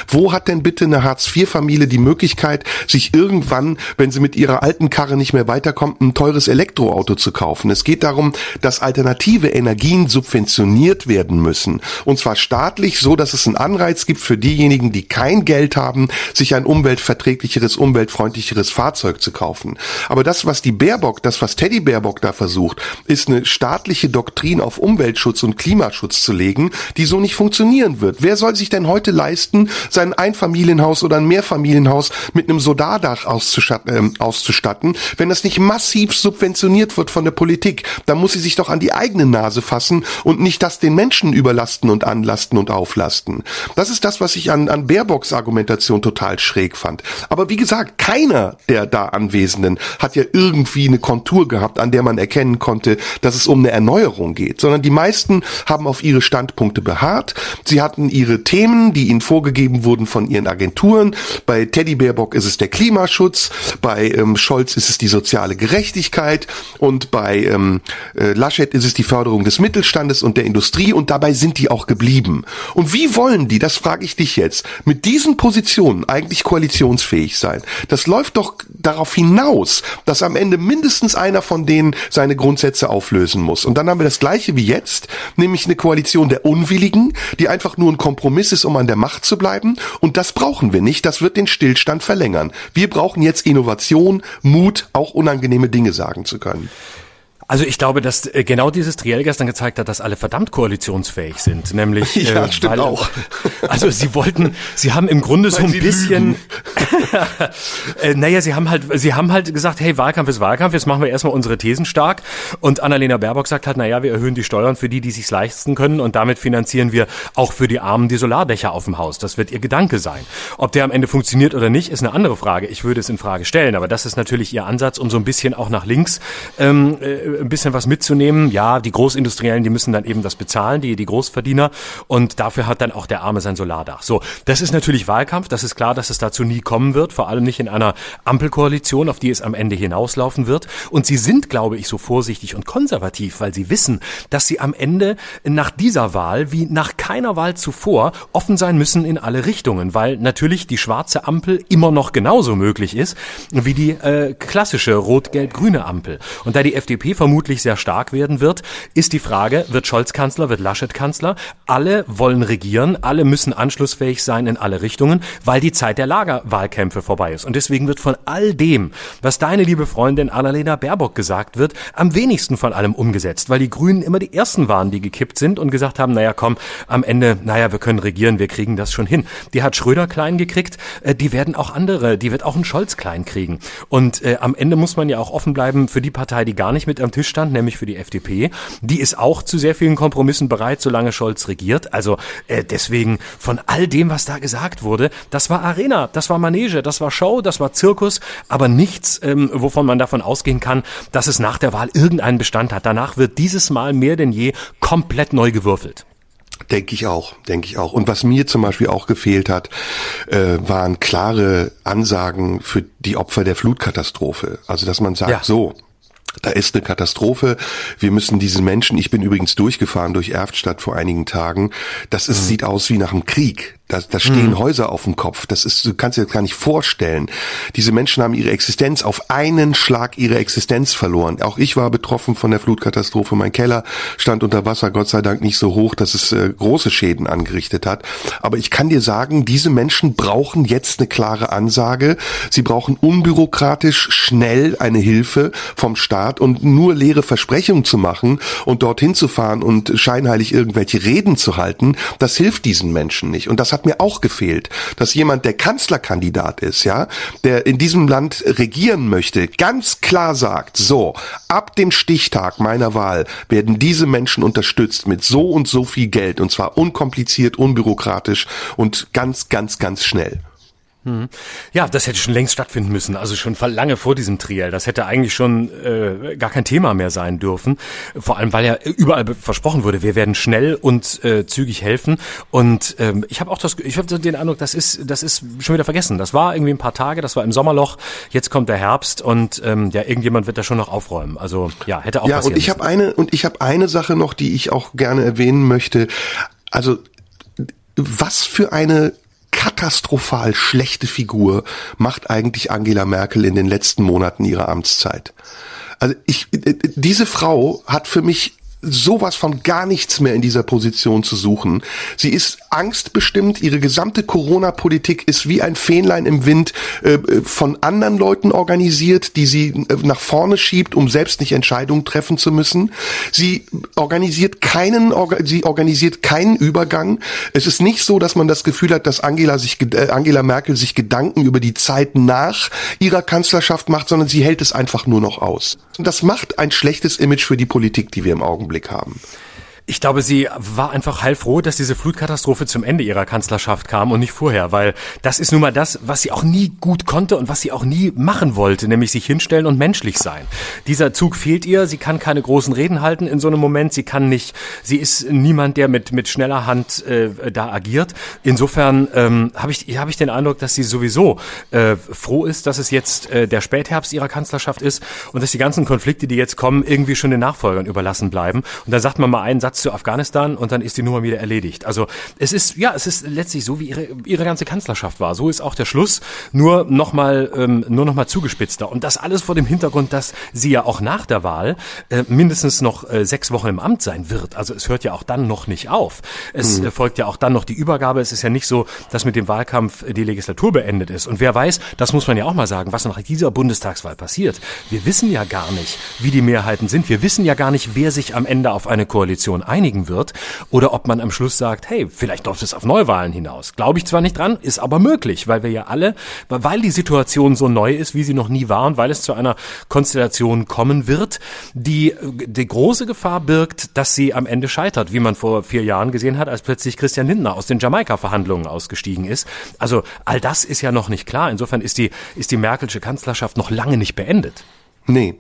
S2: Wo hat denn bitte eine Hartz-IV-Familie die Möglichkeit, sich irgendwann, wenn sie mit ihrer alten Karre nicht mehr weiterkommt, ein teures Elektroauto zu kaufen. Es geht darum, dass alternative Energien subventioniert werden müssen. Und zwar staatlich, so dass es einen Anreiz gibt für diejenigen, die kein Geld haben, sich ein umweltverträglicheres, umweltfreundlicheres Fahrzeug zu kaufen. Aber das, was die Baerbock, das, was Teddy Baerbock da versucht, ist eine staatliche Doktrin auf Umweltschutz und Klimaschutz zu legen, die so nicht funktionieren wird. Wer soll sich denn heute leisten, sein Einfamilien Einfamilienhaus oder ein Mehrfamilienhaus mit einem Solardach auszustatten, äh, auszustatten, wenn das nicht massiv subventioniert wird von der Politik, dann muss sie sich doch an die eigene Nase fassen und nicht das den Menschen überlasten und anlasten und auflasten. Das ist das, was ich an, an Baerbocks Argumentation total schräg fand. Aber wie gesagt, keiner der da Anwesenden hat ja irgendwie eine Kontur gehabt, an der man erkennen konnte, dass es um eine Erneuerung geht, sondern die meisten haben auf ihre Standpunkte beharrt. Sie hatten ihre Themen, die ihnen vorgegeben wurden von ihren Agenturen. Bei Teddy Baerbock ist es der Klimaschutz, bei ähm, Scholz ist es die soziale Gerechtigkeit und bei ähm, äh, Laschet ist es die Förderung des Mittelstandes und der Industrie und dabei sind die auch geblieben. Und wie wollen die, das frage ich dich jetzt, mit diesen Positionen eigentlich koalitionsfähig sein? Das läuft doch darauf hinaus, dass am Ende mindestens einer von denen seine Grundsätze auflösen muss. Und dann haben wir das gleiche wie jetzt, nämlich eine Koalition der Unwilligen, die einfach nur ein Kompromiss ist, um an der Macht zu bleiben. Und das brauchen wir nicht. Das wird den Stillstand verlängern. Wir brauchen jetzt Innovation, Mut, auch unangenehme Dinge sagen zu können.
S1: Also ich glaube, dass äh, genau dieses Triell gestern gezeigt hat, dass alle verdammt koalitionsfähig sind. Nämlich, [laughs]
S2: ja, äh, stimmt weil, auch. [laughs]
S1: Also sie wollten, sie haben im Grunde so ein bisschen, [laughs] äh, naja, sie haben halt, sie haben halt gesagt, hey, Wahlkampf ist Wahlkampf, jetzt machen wir erstmal unsere Thesen stark. Und Annalena Baerbock sagt halt, naja, wir erhöhen die Steuern für die, die sich's leisten können und damit finanzieren wir auch für die Armen die Solardächer auf dem Haus. Das wird ihr Gedanke sein. Ob der am Ende funktioniert oder nicht, ist eine andere Frage. Ich würde es in Frage stellen, aber das ist natürlich ihr Ansatz, um so ein bisschen auch nach links ähm, äh, ein bisschen was mitzunehmen. Ja, die Großindustriellen, die müssen dann eben das bezahlen, die, die Großverdiener. Und dafür hat dann auch der Arme sein Solardach. So, das ist natürlich Wahlkampf. Das ist klar, dass es dazu nie kommen wird. Vor allem nicht in einer Ampelkoalition, auf die es am Ende hinauslaufen wird. Und sie sind, glaube ich, so vorsichtig und konservativ, weil sie wissen, dass sie am Ende nach dieser Wahl wie nach keiner Wahl zuvor offen sein müssen in alle Richtungen, weil natürlich die schwarze Ampel immer noch genauso möglich ist wie die äh, klassische rot-gelb-grüne Ampel. Und da die FDP vermutlich sehr stark werden wird, ist die Frage, wird Scholz Kanzler, wird Laschet Kanzler? Alle wollen regieren, alle müssen anschlussfähig sein in alle Richtungen, weil die Zeit der Lagerwahlkämpfe vorbei ist. Und deswegen wird von all dem, was deine liebe Freundin Annalena Baerbock gesagt wird, am wenigsten von allem umgesetzt, weil die Grünen immer die ersten waren, die gekippt sind und gesagt haben, naja komm, am Ende, naja, wir können regieren, wir kriegen das schon hin. Die hat Schröder klein gekriegt, äh, die werden auch andere, die wird auch ein Scholz klein kriegen. Und äh, am Ende muss man ja auch offen bleiben für die Partei, die gar nicht mit am Tisch Tisch stand, nämlich für die FDP. Die ist auch zu sehr vielen Kompromissen bereit, solange Scholz regiert. Also äh, deswegen von all dem, was da gesagt wurde, das war Arena, das war Manege, das war Show, das war Zirkus, aber nichts, ähm, wovon man davon ausgehen kann, dass es nach der Wahl irgendeinen Bestand hat. Danach wird dieses Mal mehr denn je komplett neu gewürfelt.
S2: Denke ich auch, denke ich auch. Und was mir zum Beispiel auch gefehlt hat, äh, waren klare Ansagen für die Opfer der Flutkatastrophe. Also dass man sagt, ja. so, da ist eine Katastrophe. Wir müssen diese Menschen, ich bin übrigens durchgefahren durch Erftstadt vor einigen Tagen. Das ist, mhm. sieht aus wie nach einem Krieg. Da, da stehen mhm. Häuser auf dem Kopf. Das ist, du kannst dir das gar nicht vorstellen. Diese Menschen haben ihre Existenz auf einen Schlag ihre Existenz verloren. Auch ich war betroffen von der Flutkatastrophe. Mein Keller stand unter Wasser, Gott sei Dank nicht so hoch, dass es äh, große Schäden angerichtet hat. Aber ich kann dir sagen, diese Menschen brauchen jetzt eine klare Ansage. Sie brauchen unbürokratisch schnell eine Hilfe vom Staat und nur leere Versprechungen zu machen und dorthin zu fahren und scheinheilig irgendwelche Reden zu halten, das hilft diesen Menschen nicht. Und das hat hat mir auch gefehlt, dass jemand, der Kanzlerkandidat ist, ja, der in diesem Land regieren möchte, ganz klar sagt, so, ab dem Stichtag meiner Wahl werden diese Menschen unterstützt mit so und so viel Geld und zwar unkompliziert, unbürokratisch und ganz, ganz, ganz schnell.
S1: Hm. Ja, das hätte schon längst stattfinden müssen, also schon lange vor diesem Triell. Das hätte eigentlich schon äh, gar kein Thema mehr sein dürfen. Vor allem, weil ja überall versprochen wurde, wir werden schnell und äh, zügig helfen. Und ähm, ich habe auch das, ich habe den Eindruck, das ist, das ist schon wieder vergessen. Das war irgendwie ein paar Tage, das war im Sommerloch. Jetzt kommt der Herbst und ähm, ja, irgendjemand wird da schon noch aufräumen. Also ja, hätte auch
S2: ja, und ich habe eine und ich habe eine Sache noch, die ich auch gerne erwähnen möchte. Also was für eine katastrophal schlechte Figur macht eigentlich Angela Merkel in den letzten Monaten ihrer Amtszeit. Also ich, äh, diese Frau hat für mich sowas von gar nichts mehr in dieser Position zu suchen. Sie ist angstbestimmt, ihre gesamte Corona-Politik ist wie ein Fähnlein im Wind äh, von anderen Leuten organisiert, die sie äh, nach vorne schiebt, um selbst nicht Entscheidungen treffen zu müssen. Sie organisiert keinen, orga, sie organisiert keinen Übergang. Es ist nicht so, dass man das Gefühl hat, dass Angela sich, äh, Angela Merkel sich Gedanken über die Zeit nach ihrer Kanzlerschaft macht, sondern sie hält es einfach nur noch aus. Und das macht ein schlechtes Image für die Politik, die wir im Augenblick haben.
S1: Ich glaube, sie war einfach heilfroh, dass diese Flutkatastrophe zum Ende ihrer Kanzlerschaft kam und nicht vorher, weil das ist nun mal das, was sie auch nie gut konnte und was sie auch nie machen wollte, nämlich sich hinstellen und menschlich sein. Dieser Zug fehlt ihr, sie kann keine großen Reden halten in so einem Moment, sie kann nicht, sie ist niemand, der mit, mit schneller Hand äh, da agiert. Insofern ähm, habe ich, hab ich den Eindruck, dass sie sowieso äh, froh ist, dass es jetzt äh, der Spätherbst ihrer Kanzlerschaft ist und dass die ganzen Konflikte, die jetzt kommen, irgendwie schon den Nachfolgern überlassen bleiben. Und da sagt man mal einen Satz zu Afghanistan und dann ist die Nummer wieder erledigt. Also es ist, ja, es ist letztlich so, wie ihre, ihre ganze Kanzlerschaft war. So ist auch der Schluss, nur nochmal ähm, nur noch mal zugespitzter. Und das alles vor dem Hintergrund, dass sie ja auch nach der Wahl äh, mindestens noch äh, sechs Wochen im Amt sein wird. Also es hört ja auch dann noch nicht auf. Es mhm. folgt ja auch dann noch die Übergabe. Es ist ja nicht so, dass mit dem Wahlkampf die Legislatur beendet ist. Und wer weiß, das muss man ja auch mal sagen, was nach dieser Bundestagswahl passiert. Wir wissen ja gar nicht, wie die Mehrheiten sind. Wir wissen ja gar nicht, wer sich am Ende auf eine Koalition einigen wird oder ob man am Schluss sagt, hey, vielleicht läuft es auf Neuwahlen hinaus. Glaube ich zwar nicht dran, ist aber möglich, weil wir ja alle, weil die Situation so neu ist, wie sie noch nie war und weil es zu einer Konstellation kommen wird, die die große Gefahr birgt, dass sie am Ende scheitert, wie man vor vier Jahren gesehen hat, als plötzlich Christian Lindner aus den Jamaika-Verhandlungen ausgestiegen ist. Also all das ist ja noch nicht klar. Insofern ist die, ist die Merkelsche Kanzlerschaft noch lange nicht beendet.
S2: Nee,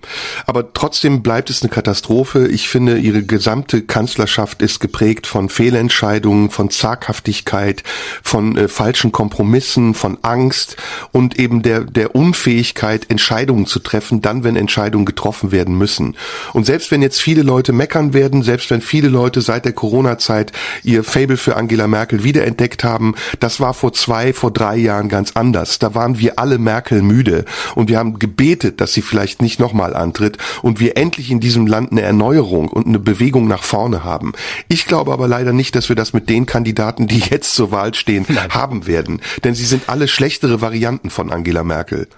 S2: aber trotzdem bleibt es eine Katastrophe. Ich finde, ihre gesamte Kanzlerschaft ist geprägt von Fehlentscheidungen, von Zaghaftigkeit, von äh, falschen Kompromissen, von Angst und eben der, der Unfähigkeit, Entscheidungen zu treffen, dann, wenn Entscheidungen getroffen werden müssen. Und selbst wenn jetzt viele Leute meckern werden, selbst wenn viele Leute seit der Corona-Zeit ihr Fable für Angela Merkel wiederentdeckt haben, das war vor zwei, vor drei Jahren ganz anders. Da waren wir alle Merkel müde und wir haben gebetet, dass sie vielleicht nicht nochmal antritt und wir endlich in diesem Land eine Erneuerung und eine Bewegung nach vorne haben. Ich glaube aber leider nicht, dass wir das mit den Kandidaten, die jetzt zur Wahl stehen, Nein. haben werden. Denn sie sind alle schlechtere Varianten von Angela Merkel.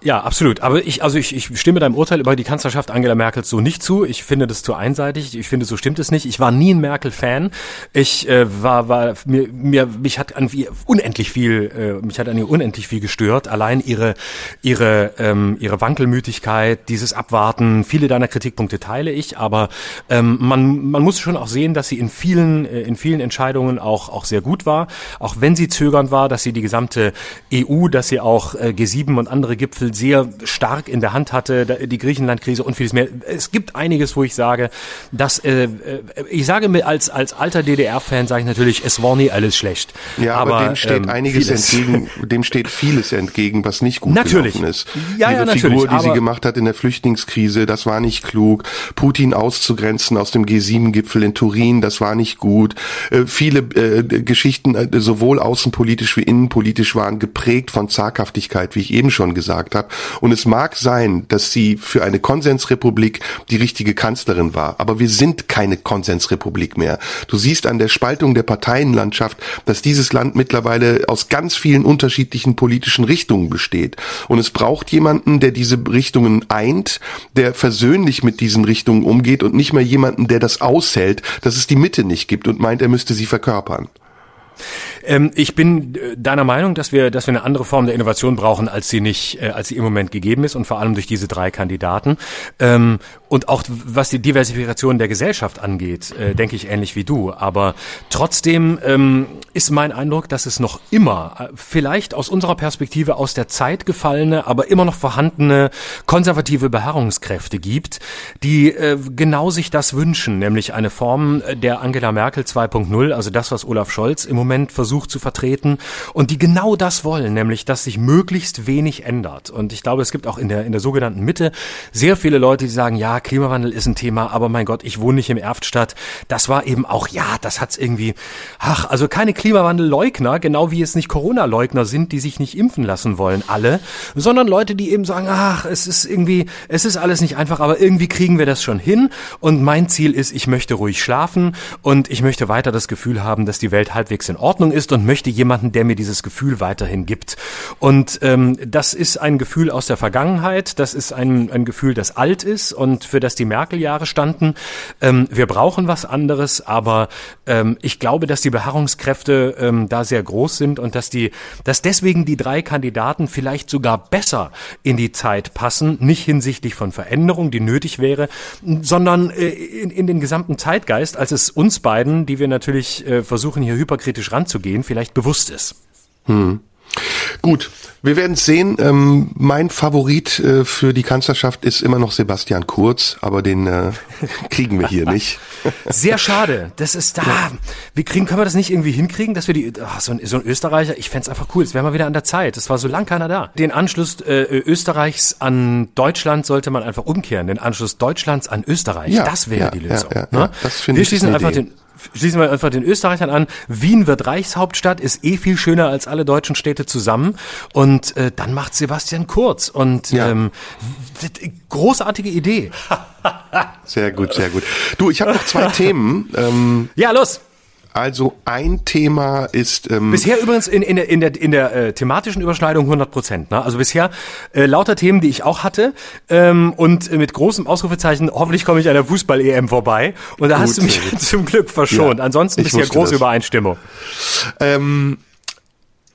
S1: Ja, absolut. Aber ich, also ich, ich stimme deinem Urteil über die Kanzlerschaft Angela Merkel so nicht zu. Ich finde das zu einseitig. Ich finde, so stimmt es nicht. Ich war nie ein Merkel-Fan. Ich äh, war, war mir, mir, mich hat an wie unendlich viel, äh, mich hat an ihr unendlich viel gestört. Allein ihre, ihre, ähm, ihre Wankelmütigkeit, dieses Abwarten. Viele deiner Kritikpunkte teile ich, aber ähm, man, man muss schon auch sehen, dass sie in vielen, äh, in vielen Entscheidungen auch, auch sehr gut war. Auch wenn sie zögernd war, dass sie die gesamte EU, dass sie auch äh, G7 und andere Gipfel Gipfel sehr stark in der Hand hatte, die Griechenland-Krise und vieles mehr. Es gibt einiges, wo ich sage, dass äh, äh ich sage mir als als alter DDR-Fan sage ich natürlich, es war nie alles schlecht.
S2: Ja, aber, aber dem steht ähm, einiges vieles. entgegen, dem steht vieles entgegen, was nicht gut
S1: natürlich.
S2: gelaufen ist.
S1: Ja, Ihre
S2: ja, Figur, die sie gemacht hat in der Flüchtlingskrise, das war nicht klug. Putin auszugrenzen aus dem G7-Gipfel in Turin, das war nicht gut. Äh, viele äh, Geschichten, äh, sowohl außenpolitisch wie innenpolitisch, waren geprägt von Zaghaftigkeit, wie ich eben schon gesagt habe habe. Und es mag sein, dass sie für eine Konsensrepublik die richtige Kanzlerin war, aber wir sind keine Konsensrepublik mehr. Du siehst an der Spaltung der Parteienlandschaft, dass dieses Land mittlerweile aus ganz vielen unterschiedlichen politischen Richtungen besteht. Und es braucht jemanden, der diese Richtungen eint, der versöhnlich mit diesen Richtungen umgeht und nicht mehr jemanden, der das aushält, dass es die Mitte nicht gibt und meint, er müsste sie verkörpern.
S1: Ähm, ich bin äh, deiner Meinung, dass wir, dass wir eine andere Form der Innovation brauchen, als sie nicht, äh, als sie im Moment gegeben ist und vor allem durch diese drei Kandidaten. Ähm, und auch was die Diversifikation der Gesellschaft angeht, äh, denke ich ähnlich wie du. Aber trotzdem ähm, ist mein Eindruck, dass es noch immer, äh, vielleicht aus unserer Perspektive aus der Zeit gefallene, aber immer noch vorhandene konservative Beharrungskräfte gibt, die äh, genau sich das wünschen, nämlich eine Form der Angela Merkel 2.0, also das, was Olaf Scholz im Moment versucht zu vertreten und die genau das wollen, nämlich dass sich möglichst wenig ändert. Und ich glaube, es gibt auch in der in der sogenannten Mitte sehr viele Leute, die sagen, ja, Klimawandel ist ein Thema, aber mein Gott, ich wohne nicht im Erftstadt. Das war eben auch, ja, das hat's irgendwie, ach, also keine Klimawandelleugner, genau wie es nicht Corona-Leugner sind, die sich nicht impfen lassen wollen, alle, sondern Leute, die eben sagen, ach, es ist irgendwie, es ist alles nicht einfach, aber irgendwie kriegen wir das schon hin. Und mein Ziel ist, ich möchte ruhig schlafen und ich möchte weiter das Gefühl haben, dass die Welt halbwegs in Ordnung ist und möchte jemanden, der mir dieses Gefühl weiterhin gibt. Und ähm, das ist ein Gefühl aus der Vergangenheit, das ist ein, ein Gefühl, das alt ist und für das die Merkel-Jahre standen. Ähm, wir brauchen was anderes, aber ähm, ich glaube, dass die Beharrungskräfte ähm, da sehr groß sind und dass die, dass deswegen die drei Kandidaten vielleicht sogar besser in die Zeit passen, nicht hinsichtlich von Veränderung, die nötig wäre, sondern äh, in, in den gesamten Zeitgeist, als es uns beiden, die wir natürlich äh, versuchen hier hyperkritisch ranzugehen, vielleicht bewusst ist.
S2: Hm. Gut, wir werden sehen. Ähm, mein Favorit äh, für die Kanzlerschaft ist immer noch Sebastian Kurz, aber den äh, [laughs] kriegen wir hier nicht. [laughs]
S1: Sehr schade. Das ist da. Wir kriegen, können wir das nicht irgendwie hinkriegen, dass wir die, ach, so, ein, so ein Österreicher, ich fände einfach cool, es wäre mal wieder an der Zeit. Es war so lang keiner da. Den Anschluss äh, Österreichs an Deutschland sollte man einfach umkehren. Den Anschluss Deutschlands an Österreich, ja, das wäre ja, die Lösung. Ja,
S2: ja, ne? das wir
S1: schließen einfach Idee. den schließen wir einfach den Österreichern an. Wien wird Reichshauptstadt, ist eh viel schöner als alle deutschen Städte zusammen. Und äh, dann macht Sebastian Kurz. Und ja. ähm, großartige Idee. [laughs]
S2: sehr gut, sehr gut. Du, ich habe noch zwei Themen.
S1: Ähm, ja, los.
S2: Also ein Thema ist
S1: ähm bisher übrigens in, in der in der in der äh, thematischen Überschneidung 100 Prozent. Ne? Also bisher äh, lauter Themen, die ich auch hatte ähm, und mit großem Ausrufezeichen. Hoffentlich komme ich an der Fußball EM vorbei und da Gut, hast du mich [laughs] zum Glück verschont. Ja, Ansonsten bisher große das. Übereinstimmung.
S2: Ähm,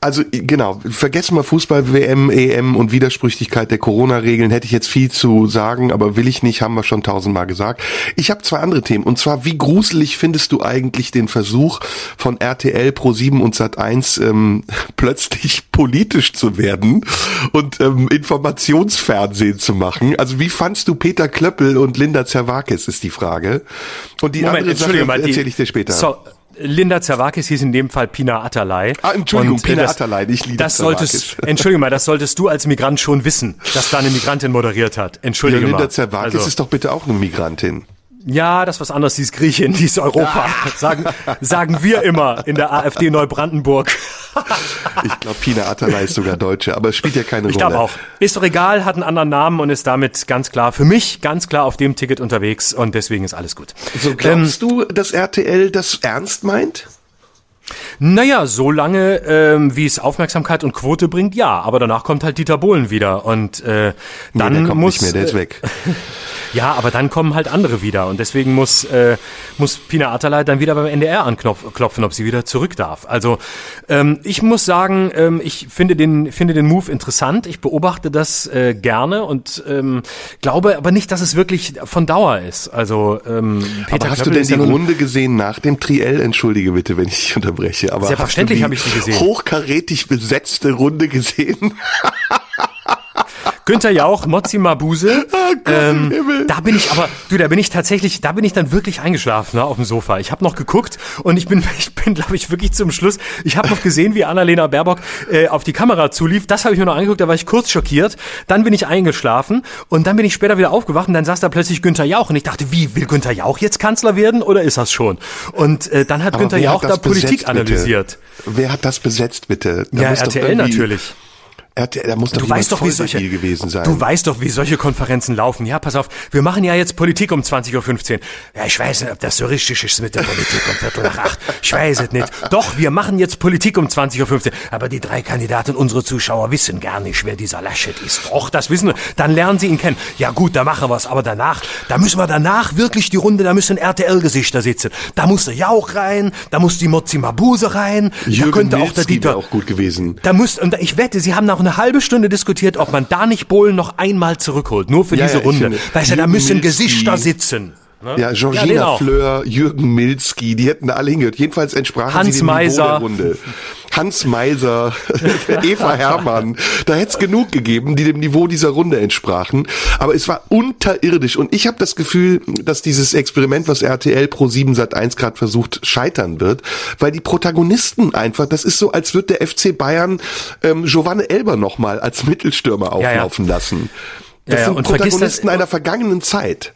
S2: also genau, vergessen wir Fußball, WM, EM und Widersprüchlichkeit der Corona-Regeln. Hätte ich jetzt viel zu sagen, aber will ich nicht, haben wir schon tausendmal gesagt. Ich habe zwei andere Themen. Und zwar, wie gruselig findest du eigentlich den Versuch von RTL Pro7 und Sat1 ähm, [laughs] plötzlich politisch zu werden und ähm, Informationsfernsehen zu machen? Also wie fandst du Peter Klöppel und Linda Zerwakis, ist die Frage. Und die Moment, andere Sache erzähle ich dir später. So
S1: Linda Zerwakis hieß in dem Fall Pina Atalay.
S2: Ah, Entschuldigung, und, äh, Pina das, Atalay, nicht Linda
S1: das solltest, [laughs] Entschuldige mal, das solltest du als Migrant schon wissen, dass da eine Migrantin moderiert hat. Entschuldige ja,
S2: Linda
S1: mal. Linda
S2: Zerwakis also, ist doch bitte auch eine Migrantin.
S1: Ja, das ist was anderes, die ist Griechin, die ist Europa. Sagen, sagen wir immer in der AfD Neubrandenburg.
S2: Ich glaube, Pina Atalay ist sogar Deutsche, aber es spielt ja keine Rolle. Ich
S1: glaube auch. Ist doch egal, hat einen anderen Namen und ist damit ganz klar, für mich ganz klar auf dem Ticket unterwegs und deswegen ist alles gut.
S2: So glaubst ähm, du, dass RTL das ernst meint?
S1: Naja, so lange, ähm, wie es Aufmerksamkeit und Quote bringt, ja. Aber danach kommt halt Dieter Bohlen wieder und äh, dann nee, der kommt muss
S2: nicht mehr, der ist weg. [laughs]
S1: Ja, aber dann kommen halt andere wieder und deswegen muss, äh, muss Pina Atalay dann wieder beim NDR anklopfen, ob sie wieder zurück darf. Also ähm, ich muss sagen, ähm, ich finde den, finde den Move interessant. Ich beobachte das äh, gerne und ähm, glaube aber nicht, dass es wirklich von Dauer ist. Also ähm,
S2: Peter aber hast Klöppel du denn die ja Runde gesehen nach dem Triell? Entschuldige bitte, wenn ich dich unterbreche. Aber
S1: Selbstverständlich habe ich sie gesehen.
S2: Hochkarätig besetzte Runde gesehen. [laughs]
S1: Günther Jauch, Mozzi Mabuse. Oh [laughs] Gott, ähm, da bin ich aber, du, da bin ich tatsächlich, da bin ich dann wirklich eingeschlafen ne, auf dem Sofa. Ich habe noch geguckt und ich bin, [laughs] ich bin, glaube ich, wirklich zum Schluss. Ich habe noch gesehen, wie Annalena Baerbock äh, auf die Kamera zulief. Das habe ich mir noch angeguckt, da war ich kurz schockiert. Dann bin ich eingeschlafen und dann bin ich später wieder aufgewacht und dann saß da plötzlich Günther Jauch und ich dachte, wie will Günther Jauch jetzt Kanzler werden oder ist das schon? Und äh, dann hat aber Günther Jauch hat da Politik besetzt, analysiert.
S2: Wer hat das besetzt, bitte?
S1: Da ja, RTL natürlich.
S2: RTL, da muss doch
S1: du weißt doch, wie solche,
S2: gewesen sein.
S1: Du weißt doch, wie solche Konferenzen laufen. Ja, pass auf, wir machen ja jetzt Politik um 20.15 Uhr. Ja, ich weiß nicht, ob das so richtig ist mit der Politik um Viertel nach acht. Ich weiß es nicht. Doch, wir machen jetzt Politik um 20.15 Uhr. Aber die drei Kandidaten, unsere Zuschauer, wissen gar nicht, wer dieser Laschet ist. Och, das wissen wir. Dann lernen sie ihn kennen. Ja gut, da machen wir's. Aber danach, da müssen wir danach wirklich die Runde, da müssen RTL-Gesichter sitzen. Da muss der Jauch rein, da muss die Mozzi Mabuse rein.
S2: Jürgen
S1: da könnte
S2: Milzki
S1: auch der Dieter.
S2: auch gut gewesen.
S1: Da muss, und ich wette, sie haben nach eine halbe Stunde diskutiert, ob man da nicht Bohlen noch einmal zurückholt, nur für
S2: Ja,
S1: diese
S2: ja,
S1: Runde. Weißt du, da müssen Gesichter sitzen. Ne?
S2: Ja, Georgina
S1: auch.
S2: Fleur, Jürgen Milzki, die hätten da alle hingehört. Jedenfalls entsprachen
S1: Hans
S2: sie dem
S1: Meiser.
S2: Niveau der Runde. Hans Meiser, [laughs] Eva [laughs] Hermann. Da hätte es genug gegeben, die dem Niveau dieser Runde entsprachen. Aber es war unterirdisch. Und ich habe das Gefühl, dass dieses Experiment, was RTL Pro 7 Sat 1 gerade versucht, scheitern wird. Weil die Protagonisten einfach, das ist so, als würde der FC Bayern ähm, Giovanni Elber nochmal als Mittelstürmer
S1: Ja, ja.
S2: auflaufen lassen. Das
S1: Ja, ja,
S2: sind
S1: vergiss das-
S2: Protagonisten einer vergangenen Zeit.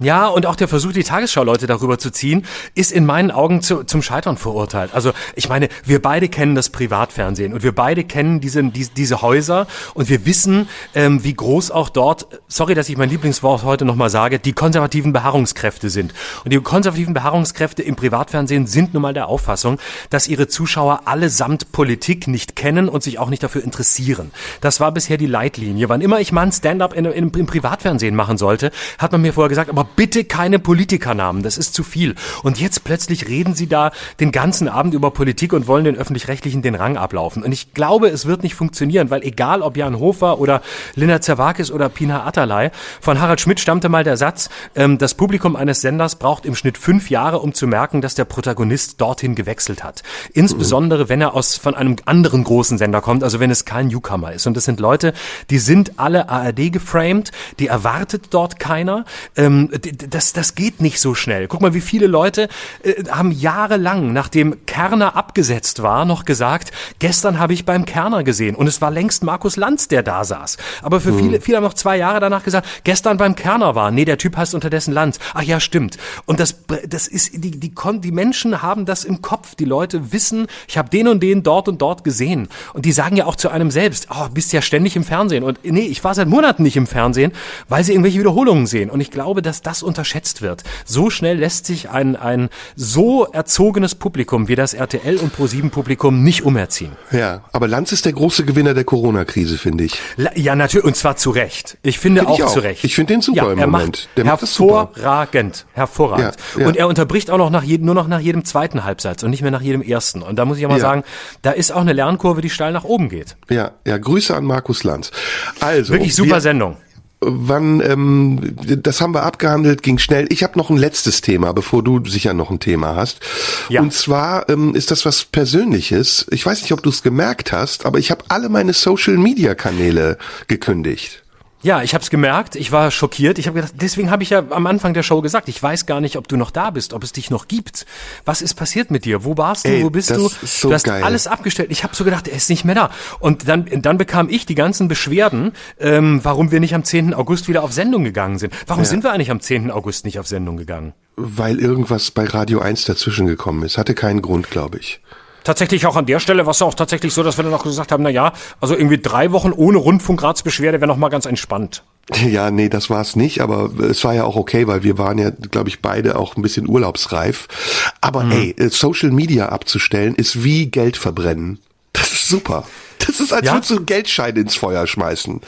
S1: Ja, und auch der Versuch, die Tagesschau-Leute darüber zu ziehen, ist in meinen Augen zu, zum Scheitern verurteilt. Also ich meine, wir beide kennen das Privatfernsehen und wir beide kennen diese, diese, diese Häuser und wir wissen, ähm, wie groß auch dort, sorry, dass ich mein Lieblingswort heute nochmal sage, die konservativen Beharrungskräfte sind. Und die konservativen Beharrungskräfte im Privatfernsehen sind nun mal der Auffassung, dass ihre Zuschauer allesamt Politik nicht kennen und sich auch nicht dafür interessieren. Das war bisher die Leitlinie. Wann immer ich mal ein Stand-up im Privatfernsehen machen sollte, hat man mir vorher gesagt, aber bitte keine Politikernamen, das ist zu viel. Und jetzt plötzlich reden sie da den ganzen Abend über Politik und wollen den Öffentlich-Rechtlichen den Rang ablaufen. Und ich glaube, es wird nicht funktionieren, weil egal ob Jan Hofer oder Linda Zerwakis oder Pina Atalay, von Harald Schmidt stammte mal der Satz, ähm, das Publikum eines Senders braucht im Schnitt fünf Jahre, um zu merken, dass der Protagonist dorthin gewechselt hat. Insbesondere, wenn er aus von einem anderen großen Sender kommt, also wenn es kein Newcomer ist. Und das sind Leute, die sind alle ARD geframed, die erwartet dort keiner. Ähm, das, das geht nicht so schnell. Guck mal, wie viele Leute äh, haben jahrelang, nachdem Kerner abgesetzt war, noch gesagt, gestern habe ich beim Kerner gesehen. Und es war längst Markus Lanz, der da saß. Aber für viele, viele haben noch zwei Jahre danach gesagt, gestern beim Kerner war. Nee, der Typ heißt unterdessen Lanz. Ach ja, stimmt. Und das, das ist, die, die, die Menschen haben das im Kopf. Die Leute wissen, ich habe den und den dort und dort gesehen. Und die sagen ja auch zu einem selbst, oh, bist ja ständig im Fernsehen. Und nee, ich war seit Monaten nicht im Fernsehen, weil sie irgendwelche Wiederholungen sehen. Und ich glaube, dass das unterschätzt wird. So schnell lässt sich ein, ein so erzogenes Publikum wie das RTL und Pro7 Publikum nicht umerziehen.
S2: Ja, aber Lanz ist der große Gewinner der Corona-Krise, finde ich.
S1: Ja, natürlich, und zwar zu Recht. Ich finde
S2: Finde
S1: auch,
S2: ich auch.
S1: zu Recht.
S2: Ich finde den super
S1: ja,
S2: im
S1: er
S2: Moment.
S1: Macht
S2: Der macht
S1: hervorragend, hervorragend.
S2: Ja, ja.
S1: Und er unterbricht auch noch nach jedem, nur noch nach jedem zweiten Halbsatz und nicht mehr nach jedem ersten. Und da muss ich ja mal sagen, da ist auch eine Lernkurve, die steil nach oben geht.
S2: Ja, ja, Grüße an Markus Lanz. Also,
S1: Wirklich super
S2: wir,
S1: Sendung.
S2: Wann, ähm, das haben wir abgehandelt, ging schnell. Ich habe noch ein letztes Thema, bevor du sicher noch ein Thema hast.
S1: Ja.
S2: Und zwar ähm, ist das was Persönliches. Ich weiß nicht, ob du es gemerkt hast, aber ich habe alle meine Social-Media-Kanäle gekündigt.
S1: Ja, ich habe es gemerkt, ich war schockiert. Ich habe gedacht, deswegen habe ich ja am Anfang der Show gesagt, ich weiß gar nicht, ob du noch da bist, ob es dich noch gibt. Was ist passiert mit dir? Wo warst du?
S2: Ey,
S1: Wo bist du?
S2: so
S1: du hast
S2: geil.
S1: alles abgestellt. Ich habe so gedacht, er ist nicht mehr da. Und dann, dann bekam ich die ganzen Beschwerden, ähm, warum wir nicht am 10. August wieder auf Sendung gegangen sind. Warum sind wir eigentlich am 10. August nicht auf Sendung gegangen?
S2: Weil irgendwas bei Radio 1 dazwischen gekommen ist. Hatte keinen Grund, glaube ich.
S1: Tatsächlich auch an der Stelle war es auch tatsächlich so, dass wir dann auch gesagt haben, na ja, also irgendwie drei Wochen ohne Rundfunkratsbeschwerde wäre noch mal ganz entspannt. [laughs]
S2: Ja, nee, das war's nicht, aber es war ja auch okay, weil wir waren ja, glaube ich, beide auch ein bisschen urlaubsreif. Aber
S1: Mhm.
S2: ey, äh, Social Media abzustellen ist wie Geld verbrennen. Das ist super. Das ist, als
S1: Ja?
S2: würdest du einen Geldschein ins Feuer schmeißen.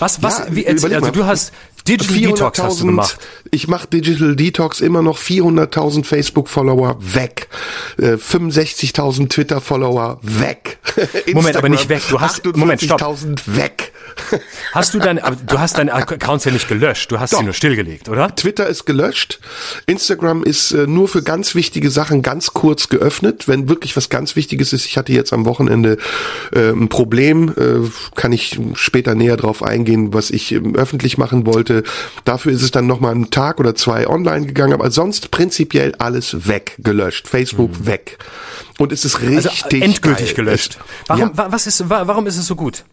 S1: Was, was,
S2: Ja,
S1: wie, also
S2: mal.
S1: du hast Digital Detox hast du
S2: 400.000
S1: gemacht.
S2: Ich mache Digital Detox immer noch 400.000 Facebook-Follower weg, äh, 65.000 Twitter-Follower weg. [laughs]
S1: Moment, aber nicht weg. Du hast- Moment, stopp.
S2: 48.000 weg. [laughs]
S1: Hast du dein, aber du hast deine Accounts ja nicht gelöscht, du hast
S2: Doch.
S1: sie nur stillgelegt, oder?
S2: Twitter ist gelöscht. Instagram ist äh, nur für ganz wichtige Sachen ganz kurz geöffnet. Wenn wirklich was ganz Wichtiges ist, ich hatte jetzt am Wochenende äh, ein Problem, äh, kann ich später näher drauf eingehen, was ich ähm, öffentlich machen wollte. Dafür ist es dann nochmal einen Tag oder zwei online gegangen, aber sonst prinzipiell alles weg, gelöscht. Facebook weg. Und es ist
S1: Also
S2: richtig
S1: endgültig
S2: geil.
S1: gelöscht. Warum,
S2: Ja.
S1: wa- was ist, wa- warum ist es so gut?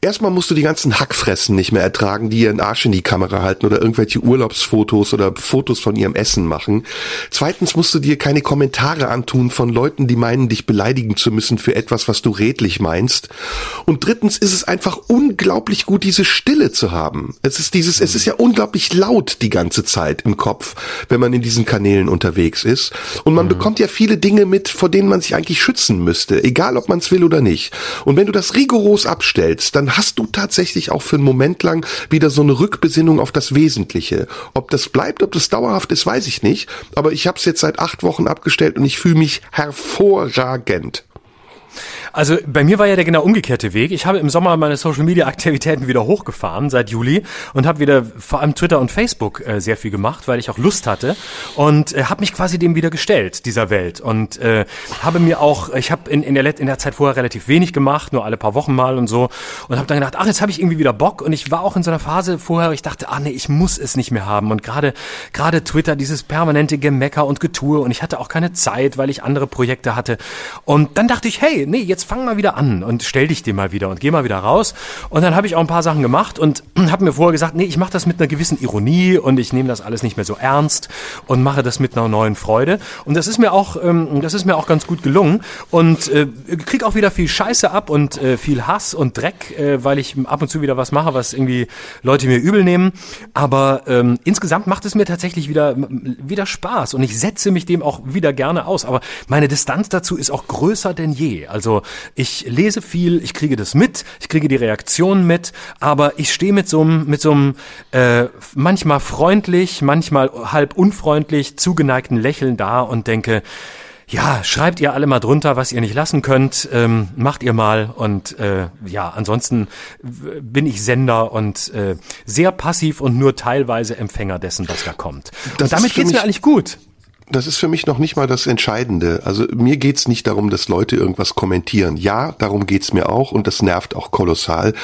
S2: Erstmal musst du die ganzen Hackfressen nicht mehr ertragen, die ihren Arsch in die Kamera halten oder irgendwelche Urlaubsfotos oder Fotos von ihrem Essen machen. Zweitens musst du dir keine Kommentare antun von Leuten, die meinen, dich beleidigen zu müssen für etwas, was du redlich meinst. Und drittens ist es einfach unglaublich gut, diese Stille zu haben. Es ist dieses, es ist ja unglaublich laut die ganze Zeit im Kopf, wenn man in diesen Kanälen unterwegs ist. Und man mhm. bekommt ja viele Dinge mit, vor denen man sich eigentlich schützen müsste, egal ob man es will oder nicht. Und wenn du das rigoros abstellst, dann hast du tatsächlich auch für einen Moment lang wieder so eine Rückbesinnung auf das Wesentliche. Ob das bleibt, ob das dauerhaft ist, weiß ich nicht. Aber ich habe es jetzt seit acht Wochen abgestellt und ich fühle mich hervorragend.
S1: Also bei mir war ja der genau umgekehrte Weg. Ich habe im Sommer meine Social Media Aktivitäten wieder hochgefahren seit Juli und habe wieder vor allem Twitter und Facebook äh, sehr viel gemacht, weil ich auch Lust hatte und äh, habe mich quasi dem wieder gestellt dieser Welt. Und äh, habe mir auch, ich habe in, in, der, in der Zeit vorher relativ wenig gemacht, nur alle paar Wochen mal und so und habe dann gedacht, ach jetzt habe ich irgendwie wieder Bock. Und ich war auch in so einer Phase vorher, ich dachte, ah nee, ich muss es nicht mehr haben. Und gerade gerade Twitter dieses permanente Gemecker und Getue und ich hatte auch keine Zeit, weil ich andere Projekte hatte. Und dann dachte ich, hey, nee, jetzt jetzt fang mal wieder an und stell dich dem mal wieder und geh mal wieder raus. Und dann habe ich auch ein paar Sachen gemacht und [clears throat] habe mir vorher gesagt, nee, ich mache das mit einer gewissen Ironie und ich nehme das alles nicht mehr so ernst und mache das mit einer neuen Freude. Und das ist mir auch, ähm, das ist mir auch ganz gut gelungen und äh, krieg auch wieder viel Scheiße ab und äh, viel Hass und Dreck, äh, weil ich ab und zu wieder was mache, was irgendwie Leute mir übel nehmen. Aber ähm, insgesamt macht es mir tatsächlich wieder wieder Spaß und ich setze mich dem auch wieder gerne aus. Aber meine Distanz dazu ist auch größer denn je. Also ich lese viel, ich kriege das mit, ich kriege die Reaktionen mit, aber ich stehe mit so einem, mit so einem äh, manchmal freundlich, manchmal halb unfreundlich zugeneigten Lächeln da und denke, ja, schreibt ihr alle mal drunter, was ihr nicht lassen könnt, ähm, macht ihr mal und äh, ja, ansonsten bin ich Sender und äh, sehr passiv und nur teilweise Empfänger dessen, was da kommt. Das und damit geht's mir eigentlich gut
S2: das ist für mich noch nicht mal das Entscheidende. Also mir geht's nicht darum, dass Leute irgendwas kommentieren. Ja, darum geht's mir auch und das nervt auch kolossal,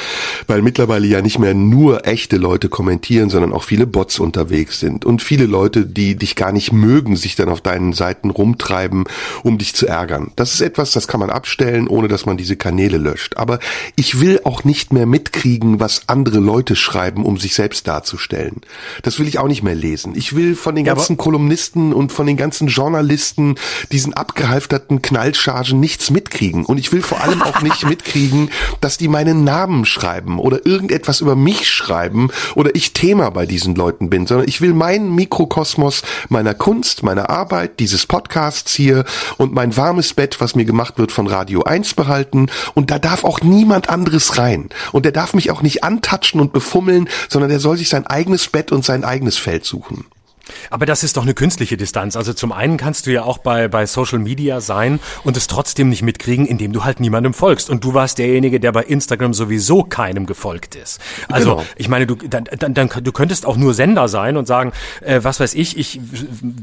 S2: weil mittlerweile ja nicht mehr nur echte Leute kommentieren, sondern auch viele Bots unterwegs sind und viele Leute, die dich gar nicht mögen, sich dann auf deinen Seiten rumtreiben, um dich zu ärgern. Das ist etwas, das kann man abstellen, ohne dass man diese Kanäle löscht. Aber ich will auch nicht mehr mitkriegen, was andere Leute schreiben, um sich selbst darzustellen. Das will ich auch nicht mehr lesen. Ich will von den ganzen ja, Kolumnisten und von den ganzen Journalisten, diesen abgehalfterten Knallchargen nichts mitkriegen. Und ich will vor allem auch nicht [laughs] mitkriegen, dass die meinen Namen schreiben oder irgendetwas über mich schreiben oder ich Thema bei diesen Leuten bin, sondern ich will meinen Mikrokosmos meiner Kunst, meiner Arbeit, dieses Podcasts hier und mein warmes Bett, was mir gemacht wird von Radio 1 behalten. Und da darf auch niemand anderes rein. Und der darf mich auch nicht antatschen und befummeln, sondern der soll sich sein eigenes Bett und sein eigenes Feld suchen.
S1: Aber das ist doch eine künstliche Distanz. Also zum einen kannst du ja auch bei, bei Social Media sein und es trotzdem nicht mitkriegen, indem du halt niemandem folgst. Und du warst derjenige, der bei Instagram sowieso keinem gefolgt ist. Also genau. ich meine, du, dann, dann, dann, du könntest auch nur Sender sein und sagen, äh, was weiß ich, ich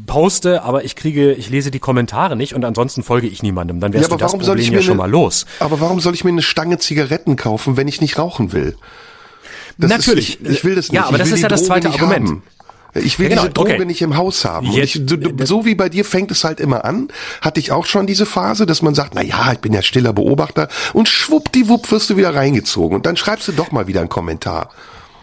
S1: poste, aber ich kriege, ich lese die Kommentare nicht und ansonsten folge ich niemandem. Dann wärst ja, du das Problem ja schon mal los.
S2: Aber warum soll ich mir eine Stange Zigaretten kaufen, wenn ich nicht rauchen will?
S1: Das Natürlich.
S2: Ist, ich, ich, will das nicht.
S1: Ja, aber das ist ja das zweite Argument.
S2: Haben. Ich will ja, genau. diese Droge okay. nicht im Haus haben. Ich, so wie bei dir fängt es halt immer an. Hatte ich auch schon diese Phase, dass man sagt, na ja, ich bin ja stiller Beobachter und schwuppdiwupp wirst du wieder reingezogen und dann schreibst du doch mal wieder einen Kommentar.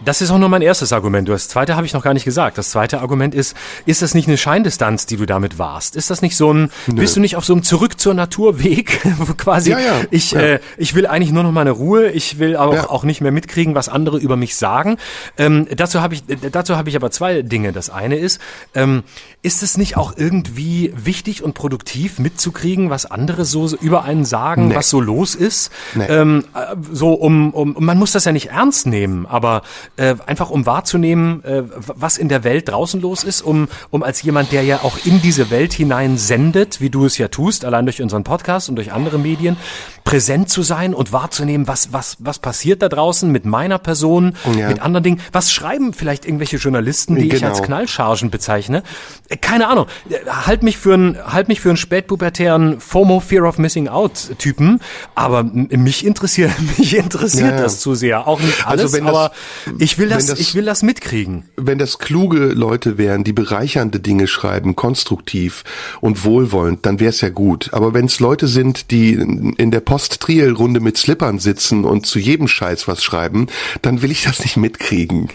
S1: Das ist auch nur mein erstes Argument. Das zweite habe ich noch gar nicht gesagt. Das zweite Argument ist, ist das nicht eine Scheindistanz, die du damit warst? Ist das nicht so ein, Nö. bist du nicht auf so einem Zurück zur Naturweg? [laughs] quasi, ja, ja, ich, ja. Äh, ich will eigentlich nur noch meine Ruhe. Ich will aber auch nicht mehr mitkriegen, was andere über mich sagen. Ähm, dazu habe ich, dazu habe ich aber zwei Dinge. Das eine ist, ähm, ist es nicht auch irgendwie wichtig und produktiv mitzukriegen, was andere so über einen sagen, nee. was so los ist? Nee. Ähm, äh, so um, um, man muss das ja nicht ernst nehmen, aber äh, einfach um wahrzunehmen, äh, was in der Welt draußen los ist, um, um als jemand, der ja auch in diese Welt hinein sendet, wie du es ja tust, allein durch unseren Podcast und durch andere Medien, präsent zu sein und wahrzunehmen, was, was, was passiert da draußen mit meiner Person, ja. mit anderen Dingen. Was schreiben vielleicht irgendwelche Journalisten, die genau. ich als. Knallchargen bezeichne? Äh, keine Ahnung. Äh, halt mich für einen, halt mich für einen spätpubertären FOMO, Fear of Missing Out Typen. Aber mich interessiert, [laughs] mich interert ja, ja. das zu sehr. Auch nicht also alles, also aber das, ich will das, das, ich will das mitkriegen.
S2: Wenn das kluge Leute wären, die bereichernde Dinge schreiben, konstruktiv und wohlwollend, dann wäre es ja gut. Aber wenn es Leute sind, die in der Post-Triel-Runde mit Slippern sitzen und zu jedem Scheiß was schreiben, dann will ich das nicht mitkriegen.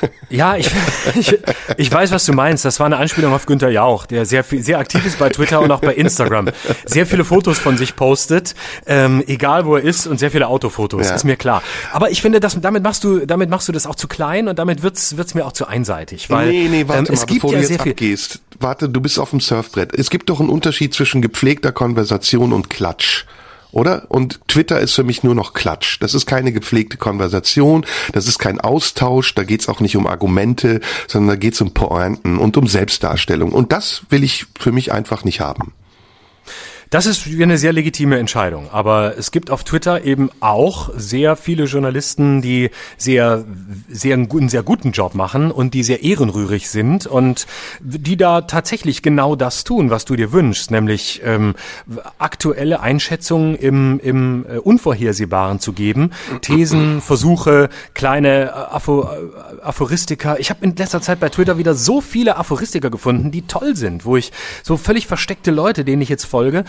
S2: [laughs]
S1: Ja, ich, ich, ich weiß, was du meinst. Das war eine Anspielung auf Günther Jauch, der sehr viel, sehr aktiv ist bei Twitter und auch bei Instagram. Sehr viele Fotos von sich postet, ähm, egal wo er ist und sehr viele Autofotos, ja. ist mir klar. Aber ich finde, das, damit machst du, damit machst du das auch zu klein und damit wird's, wird's mir auch zu einseitig, weil
S2: nee, nee, warte ähm, es mal, gibt bevor ja du jetzt abgehst. Warte, du bist auf dem Surfbrett. Es gibt doch einen Unterschied zwischen gepflegter Konversation und Klatsch oder? Und Twitter ist für mich nur noch Klatsch. Das ist keine gepflegte Konversation, das ist kein Austausch, da geht's auch nicht um Argumente, sondern da geht's um Pointen und um Selbstdarstellung. Und das will ich für mich einfach nicht haben.
S1: Das ist eine sehr legitime Entscheidung. Aber es gibt auf Twitter eben auch sehr viele Journalisten, die sehr, sehr einen sehr guten Job machen und die sehr ehrenrührig sind und die da tatsächlich genau das tun, was du dir wünschst, nämlich ähm, aktuelle Einschätzungen im, im äh, Unvorhersehbaren zu geben, Thesen, [clears throat] Versuche, kleine äh, Apho, äh, Aphoristika. Ich habe in letzter Zeit bei Twitter wieder so viele Aphoristika gefunden, die toll sind, wo ich so völlig versteckte Leute, denen ich jetzt folge,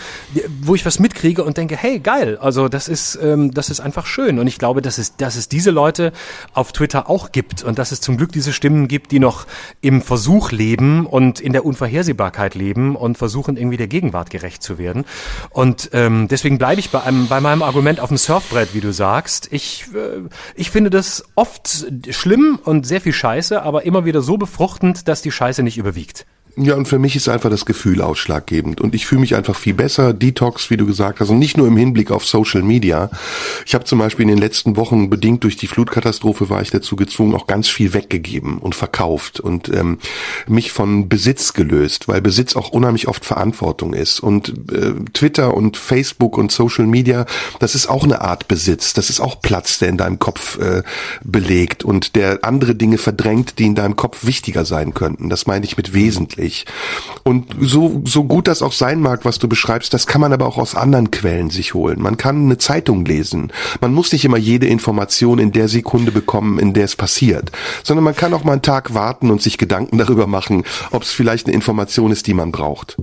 S1: wo ich was mitkriege und denke, hey, geil, also das ist, ähm, das ist einfach schön. Und ich glaube, dass es, dass es diese Leute auf Twitter auch gibt und dass es zum Glück diese Stimmen gibt, die noch im Versuch leben und in der Unvorhersehbarkeit leben und versuchen, irgendwie der Gegenwart gerecht zu werden. Und ähm, deswegen bleibe ich bei, einem, bei meinem Argument auf dem Surfbrett, wie du sagst. Ich, äh, ich finde das oft schlimm und sehr viel Scheiße, aber immer wieder so befruchtend, dass die Scheiße nicht überwiegt.
S2: Ja, und für mich ist einfach das Gefühl ausschlaggebend. Und ich fühle mich einfach viel besser. Detox, wie du gesagt hast, und nicht nur im Hinblick auf Social Media. Ich habe zum Beispiel in den letzten Wochen, bedingt durch die Flutkatastrophe, war ich dazu gezwungen, auch ganz viel weggegeben und verkauft und ähm, mich von Besitz gelöst, weil Besitz auch unheimlich oft Verantwortung ist. Und äh, Twitter und Facebook und Social Media, das ist auch eine Art Besitz. Das ist auch Platz, der in deinem Kopf äh, belegt und der andere Dinge verdrängt, die in deinem Kopf wichtiger sein könnten. Das meine ich mit wesentlich ich. Und so, so gut das auch sein mag, was du beschreibst, das kann man aber auch aus anderen Quellen sich holen. Man kann eine Zeitung lesen. Man muss nicht immer jede Information in der Sekunde bekommen, in der es passiert, sondern man kann auch mal einen Tag warten und sich Gedanken darüber machen, ob es vielleicht eine Information ist, die man braucht.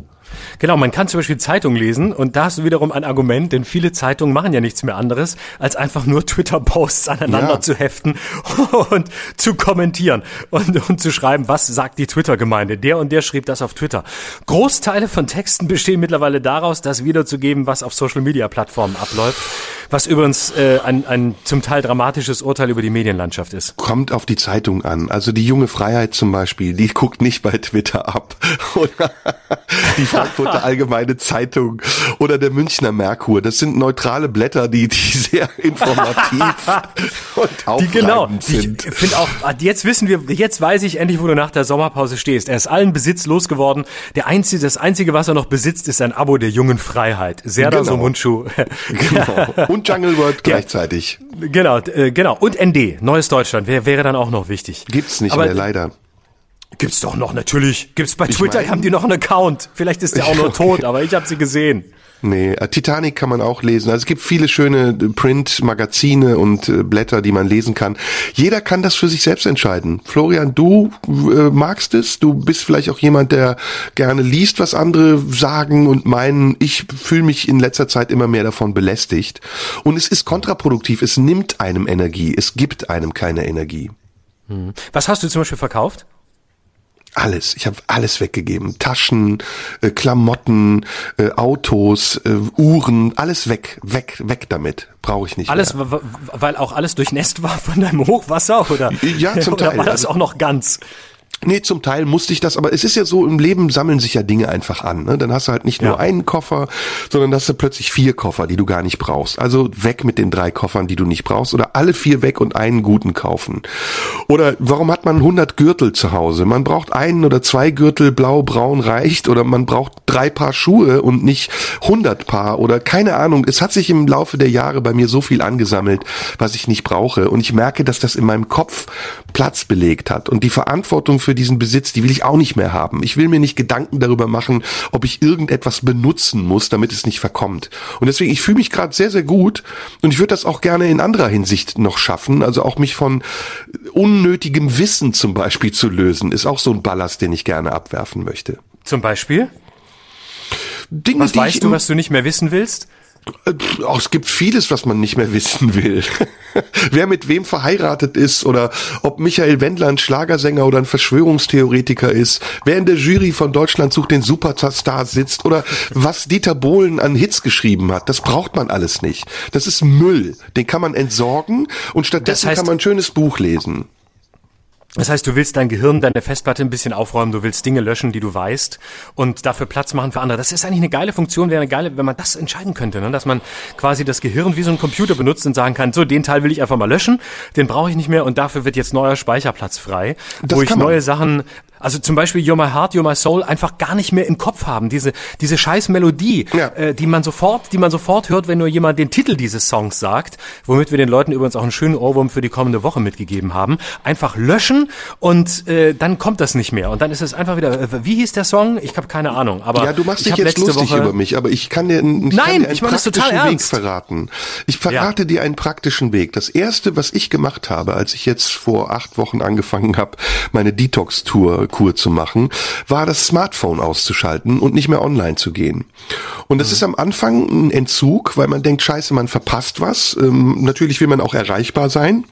S1: Genau, man kann zum Beispiel Zeitung lesen und da hast du wiederum ein Argument, denn viele Zeitungen machen ja nichts mehr anderes, als einfach nur [laughs] Twitter-Posts aneinander ja. zu heften [laughs] und zu kommentieren und, und zu schreiben, was sagt die Twitter-Gemeinde. Der und der schrieb das auf Twitter. Großteile von Texten bestehen mittlerweile daraus, das wiederzugeben, was auf Social-Media-Plattformen abläuft, was übrigens äh, ein, ein zum Teil dramatisches Urteil über die Medienlandschaft ist.
S2: Kommt auf die Zeitung an. Also die junge Freiheit zum Beispiel, die guckt nicht bei Twitter ab. [laughs] Oder die Frankfurter Allgemeine Zeitung oder der Münchner Merkur. Das sind neutrale Blätter, die, die sehr informativ [laughs] und die, genau, sind.
S1: Ich finde auch, jetzt wissen wir, jetzt weiß ich endlich, wo du nach der Sommerpause stehst. Er ist allen Besitz losgeworden. Der einzige, das einzige, was er noch besitzt, ist ein Abo der jungen Freiheit. Serda genau. Somunchu.
S2: genau. [laughs] Und Jungle World gleichzeitig.
S1: Genau, äh, genau. Und ND, Neues Deutschland, wäre wäre dann auch noch wichtig.
S2: Gibt's nicht Aber, mehr, leider.
S1: Gibt's doch noch, natürlich. Gibt's bei ich Twitter, mein, haben die noch einen Account. Vielleicht ist der auch nur [laughs] tot, aber ich habe sie gesehen.
S2: Nee, äh, Titanic kann man auch lesen. Also es gibt viele schöne äh, Print-Magazine und äh, Blätter, die man lesen kann. Jeder kann das für sich selbst entscheiden. Florian, du äh, magst es. Du bist vielleicht auch jemand, der gerne liest, was andere sagen und meinen. Ich fühle mich in letzter Zeit immer mehr davon belästigt. Und es ist kontraproduktiv. Es nimmt einem Energie. Es gibt einem keine Energie.
S1: Hm. Was hast du zum Beispiel verkauft?
S2: Alles. Ich habe alles weggegeben. Taschen, äh, Klamotten, äh, Autos, äh, Uhren, alles weg, weg, weg damit. Brauche ich nicht.
S1: Alles, mehr. weil auch alles durchnässt war von deinem Hochwasser oder?
S2: Ja, zum [laughs] Teil.
S1: Oder war das also auch noch ganz?
S2: Nee, zum Teil musste ich das, aber es ist ja so, im Leben sammeln sich ja Dinge einfach an. Ne? Dann hast du halt nicht nur ja. einen Koffer, sondern hast du plötzlich vier Koffer, die du gar nicht brauchst. Also weg mit den drei Koffern, die du nicht brauchst, oder alle vier weg und einen guten kaufen. Oder warum hat man 100 Gürtel zu Hause? Man braucht einen oder zwei Gürtel, blau, braun reicht, oder man braucht drei Paar Schuhe und nicht 100 Paar oder keine Ahnung. Es hat sich im Laufe der Jahre bei mir so viel angesammelt, was ich nicht brauche. Und ich merke, dass das in meinem Kopf Platz belegt hat. Und die Verantwortung für diesen Besitz, die will ich auch nicht mehr haben. Ich will mir nicht Gedanken darüber machen, ob ich irgendetwas benutzen muss, damit es nicht verkommt. Und deswegen, ich fühle mich gerade sehr, sehr gut und ich würde das auch gerne in anderer Hinsicht noch schaffen. Also auch mich von unnötigem Wissen zum Beispiel zu lösen, ist auch so ein Ballast, den ich gerne abwerfen möchte.
S1: Zum Beispiel?
S2: Dinge,
S1: was weißt du, was du nicht mehr wissen willst?
S2: Oh, es gibt vieles, was man nicht mehr wissen will. [laughs] Wer mit wem verheiratet ist oder ob Michael Wendler ein Schlagersänger oder ein Verschwörungstheoretiker ist, wer in der Jury von Deutschland sucht den Superstar sitzt oder was Dieter Bohlen an Hits geschrieben hat, das braucht man alles nicht. Das ist Müll. Den kann man entsorgen und stattdessen das heißt, kann man ein schönes Buch lesen.
S1: Das heißt, du willst dein Gehirn, deine Festplatte ein bisschen aufräumen, du willst Dinge löschen, die du weißt und dafür Platz machen für andere. Das ist eigentlich eine geile Funktion, wäre eine geile, wenn man das entscheiden könnte, ne? dass man quasi das Gehirn wie so ein Computer benutzt und sagen kann, so, den Teil will ich einfach mal löschen, den brauche ich nicht mehr und dafür wird jetzt neuer Speicherplatz frei, das wo ich neue Sachen also zum Beispiel You're My Heart, You're My Soul einfach gar nicht mehr im Kopf haben. Diese, diese scheiß Melodie, ja. äh, die man sofort, die man sofort hört, wenn nur jemand den Titel dieses Songs sagt, womit wir den Leuten übrigens auch einen schönen Ohrwurm für die kommende Woche mitgegeben haben. Einfach löschen und äh, dann kommt das nicht mehr. Und dann ist es einfach wieder, äh, wie hieß der Song? Ich habe keine Ahnung. Aber
S2: ja, du machst dich jetzt lustig Woche über mich, aber ich kann dir, ich
S1: Nein,
S2: kann dir einen
S1: ich meine das total
S2: Weg
S1: ernst.
S2: verraten. Ich verrate ja. dir einen praktischen Weg. Das erste, was ich gemacht habe, als ich jetzt vor acht Wochen angefangen habe, meine Detox-Tour-Kur zu machen, war das Smartphone auszuschalten und nicht mehr online zu gehen. Und das mhm. ist am Anfang ein Entzug, weil man denkt, scheiße, man verpasst was. Ähm, natürlich will man auch erreichbar sein.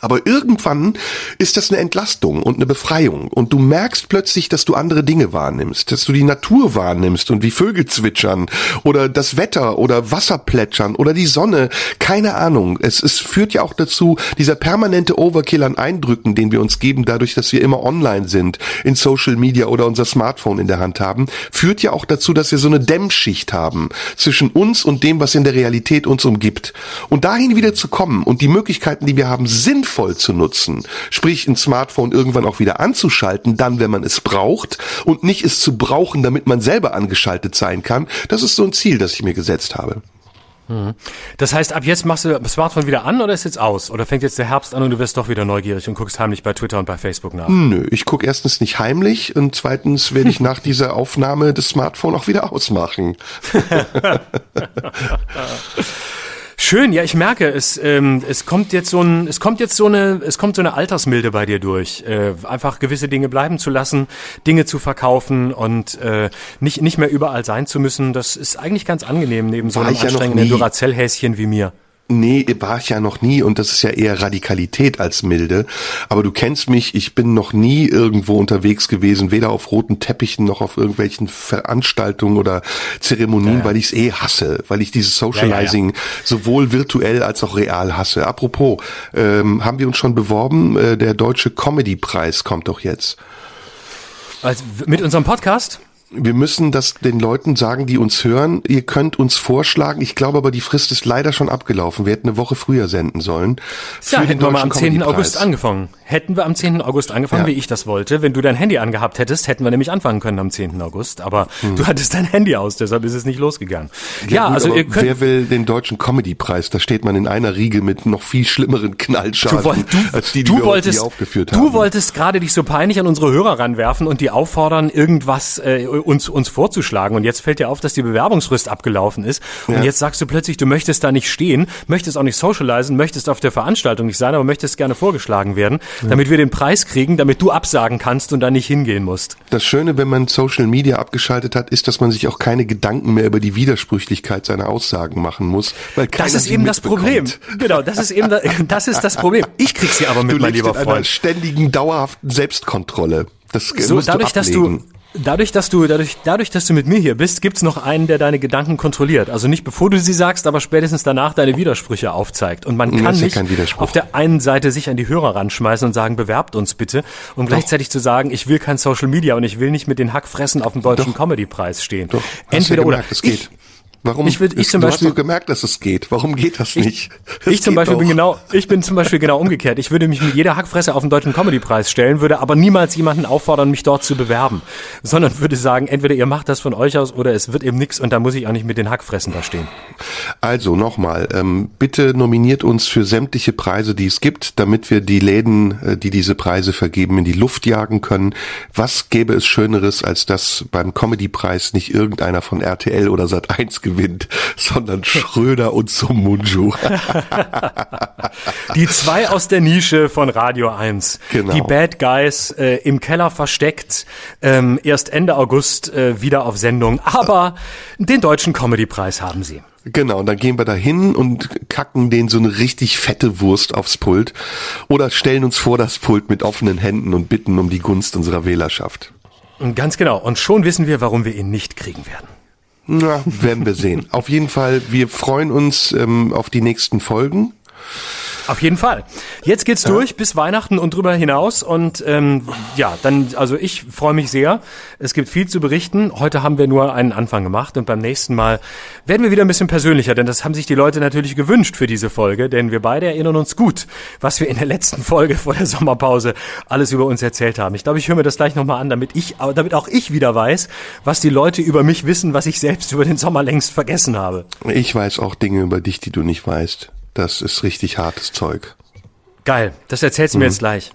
S2: Aber irgendwann ist das eine Entlastung und eine Befreiung und du merkst plötzlich, dass du andere Dinge wahrnimmst, dass du die Natur wahrnimmst und wie Vögel zwitschern oder das Wetter oder Wasser plätschern oder die Sonne, keine Ahnung. Es, es führt ja auch dazu, dieser permanente Overkill an Eindrücken, den wir uns geben, dadurch, dass wir immer online sind, in Social Media oder unser Smartphone in der Hand haben, führt ja auch dazu, dass wir so eine Dämmschicht haben zwischen uns und dem, was in der Realität uns umgibt. Und dahin wieder zu kommen und die Möglichkeiten, die wir haben, sind sinnvoll zu nutzen. Sprich, ein Smartphone irgendwann auch wieder anzuschalten, dann, wenn man es braucht und nicht es zu brauchen, damit man selber angeschaltet sein kann. Das ist so ein Ziel, das ich mir gesetzt habe.
S1: Mhm. Das heißt, ab jetzt machst du das Smartphone wieder an oder ist jetzt aus? Oder fängt jetzt der Herbst an und du wirst doch wieder neugierig und guckst heimlich bei Twitter und bei Facebook nach?
S2: Nö, ich gucke erstens nicht heimlich und zweitens werde ich nach dieser Aufnahme das Smartphone auch wieder ausmachen. [laughs] [laughs]
S1: Schön, ja, ich merke, es, ähm, es kommt jetzt so ein, es kommt jetzt so eine, es kommt so eine Altersmilde bei dir durch. Äh, einfach gewisse Dinge bleiben zu lassen, Dinge zu verkaufen und äh, nicht, nicht mehr überall sein zu müssen. Das ist eigentlich ganz angenehm neben so einem anstrengenden ja Duracell-Häschen wie mir.
S2: Nee, war ich ja noch nie und das ist ja eher Radikalität als Milde. Aber du kennst mich, ich bin noch nie irgendwo unterwegs gewesen, weder auf roten Teppichen noch auf irgendwelchen Veranstaltungen oder Zeremonien, ja, ja. weil ich es eh hasse, weil ich dieses Socializing ja, sowohl virtuell als auch real hasse. Apropos, ähm, haben wir uns schon beworben? Äh, der Deutsche Comedy-Preis kommt doch jetzt.
S1: Also mit unserem Podcast?
S2: Wir müssen das den Leuten sagen, die uns hören. Ihr könnt uns vorschlagen. Ich glaube aber, die Frist ist leider schon abgelaufen. Wir hätten eine Woche früher senden sollen.
S1: Ja, hätten wir mal am 10. August angefangen. Hätten wir am 10. August angefangen, ja. wie ich das wollte. Wenn du dein Handy angehabt hättest, hätten wir nämlich anfangen können am 10. August. Aber hm. du hattest dein Handy aus, deshalb ist es nicht losgegangen.
S2: Ja, ja gut, also ihr könnt, wer will den deutschen Comedy-Preis? Da steht man in einer Riege mit noch viel schlimmeren Knallschaden,
S1: wollt, du, als die, die du wir wolltest, aufgeführt haben. Du wolltest gerade dich so peinlich an unsere Hörer ranwerfen und die auffordern, irgendwas äh, uns, uns vorzuschlagen. Und jetzt fällt dir auf, dass die Bewerbungsfrist abgelaufen ist. Und ja. jetzt sagst du plötzlich, du möchtest da nicht stehen, möchtest auch nicht socialisen, möchtest auf der Veranstaltung nicht sein, aber möchtest gerne vorgeschlagen werden, ja. damit wir den Preis kriegen, damit du absagen kannst und da nicht hingehen musst.
S2: Das Schöne, wenn man Social Media abgeschaltet hat, ist, dass man sich auch keine Gedanken mehr über die Widersprüchlichkeit seiner Aussagen machen muss, weil
S1: Das ist eben das Problem. Genau, das ist eben, [laughs] das ist das Problem. Ich krieg sie aber mit,
S2: du
S1: mein lieber
S2: Freund.
S1: in einer
S2: ständigen, dauerhaften Selbstkontrolle. Das
S1: so, dadurch, dass du Dadurch, dass du, dadurch, dadurch, dass du mit mir hier bist, gibt's noch einen, der deine Gedanken kontrolliert. Also nicht bevor du sie sagst, aber spätestens danach deine Widersprüche aufzeigt. Und man kann nicht ja auf der einen Seite sich an die Hörer ranschmeißen und sagen, bewerbt uns bitte. Und Doch. gleichzeitig zu sagen, ich will kein Social Media und ich will nicht mit den Hackfressen auf dem deutschen Comedy-Preis stehen.
S2: Doch. Entweder ja gemerkt, oder.
S1: Ich,
S2: Warum
S1: ich, würd, ich zum
S2: du
S1: Beispiel,
S2: hast doch gemerkt, dass es geht. Warum geht das nicht?
S1: Ich, ich zum Beispiel doch. bin genau, ich bin zum Beispiel genau umgekehrt. Ich würde mich mit jeder Hackfresse auf den Deutschen Comedypreis stellen, würde aber niemals jemanden auffordern, mich dort zu bewerben, sondern würde sagen, entweder ihr macht das von euch aus oder es wird eben nix und da muss ich auch nicht mit den Hackfressen da stehen.
S2: Also nochmal, ähm, bitte nominiert uns für sämtliche Preise, die es gibt, damit wir die Läden, äh, die diese Preise vergeben, in die Luft jagen können. Was gäbe es Schöneres, als dass beim Comedypreis nicht irgendeiner von RTL oder Sat1 gewinnt, sondern Schröder und Sumunju.
S1: die zwei aus der Nische von Radio 1. Genau. Die Bad Guys äh, im Keller versteckt, ähm, erst Ende August äh, wieder auf Sendung, aber den deutschen Comedypreis haben sie.
S2: Genau, und dann gehen wir da hin und kacken den so eine richtig fette Wurst aufs Pult oder stellen uns vor das Pult mit offenen Händen und bitten um die Gunst unserer Wählerschaft.
S1: Ganz genau. Und schon wissen wir, warum wir ihn nicht kriegen werden.
S2: Na, werden wir sehen. Auf jeden Fall, wir freuen uns ähm, auf die nächsten Folgen.
S1: Auf jeden Fall. Jetzt geht's ja. durch bis Weihnachten und drüber hinaus und ähm, ja, dann also ich freue mich sehr. Es gibt viel zu berichten. Heute haben wir nur einen Anfang gemacht und beim nächsten Mal werden wir wieder ein bisschen persönlicher, denn das haben sich die Leute natürlich gewünscht für diese Folge, denn wir beide erinnern uns gut, was wir in der letzten Folge vor der Sommerpause alles über uns erzählt haben. Ich glaube, ich höre mir das gleich nochmal an, damit ich damit auch ich wieder weiß, was die Leute über mich wissen, was ich selbst über den Sommer längst vergessen habe.
S2: Ich weiß auch Dinge über dich, die du nicht weißt. Das ist richtig hartes Zeug.
S1: Geil, das erzählst du mir mhm. jetzt gleich.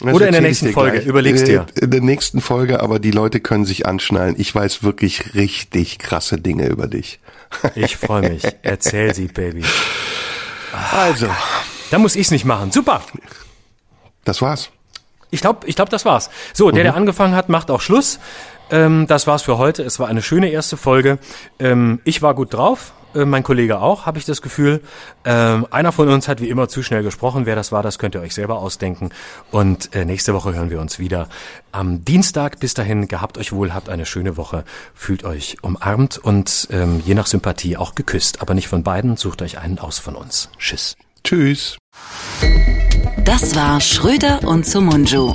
S1: Das Oder in der nächsten Folge, gleich. überlegst dir.
S2: In der nächsten Folge, aber die Leute können sich anschnallen. Ich weiß wirklich richtig krasse Dinge über dich.
S1: Ich freue mich. [laughs] Erzähl sie, Baby.
S2: Ach, also.
S1: Da muss ich's nicht machen. Super.
S2: Das war's.
S1: Ich glaube, ich glaub, das war's. So, der, mhm. der angefangen hat, macht auch Schluss. Ähm, das war's für heute. Es war eine schöne erste Folge. Ähm, ich war gut drauf. Äh, mein Kollege auch, habe ich das Gefühl. Ähm, einer von uns hat wie immer zu schnell gesprochen. Wer das war, das könnt ihr euch selber ausdenken. Und äh, nächste Woche hören wir uns wieder am Dienstag. Bis dahin, gehabt euch wohl, habt eine schöne Woche, fühlt euch umarmt und ähm, je nach Sympathie auch geküsst. Aber nicht von beiden, sucht euch einen aus von uns. Tschüss.
S2: Tschüss.
S3: Das war Schröder und Sumunju.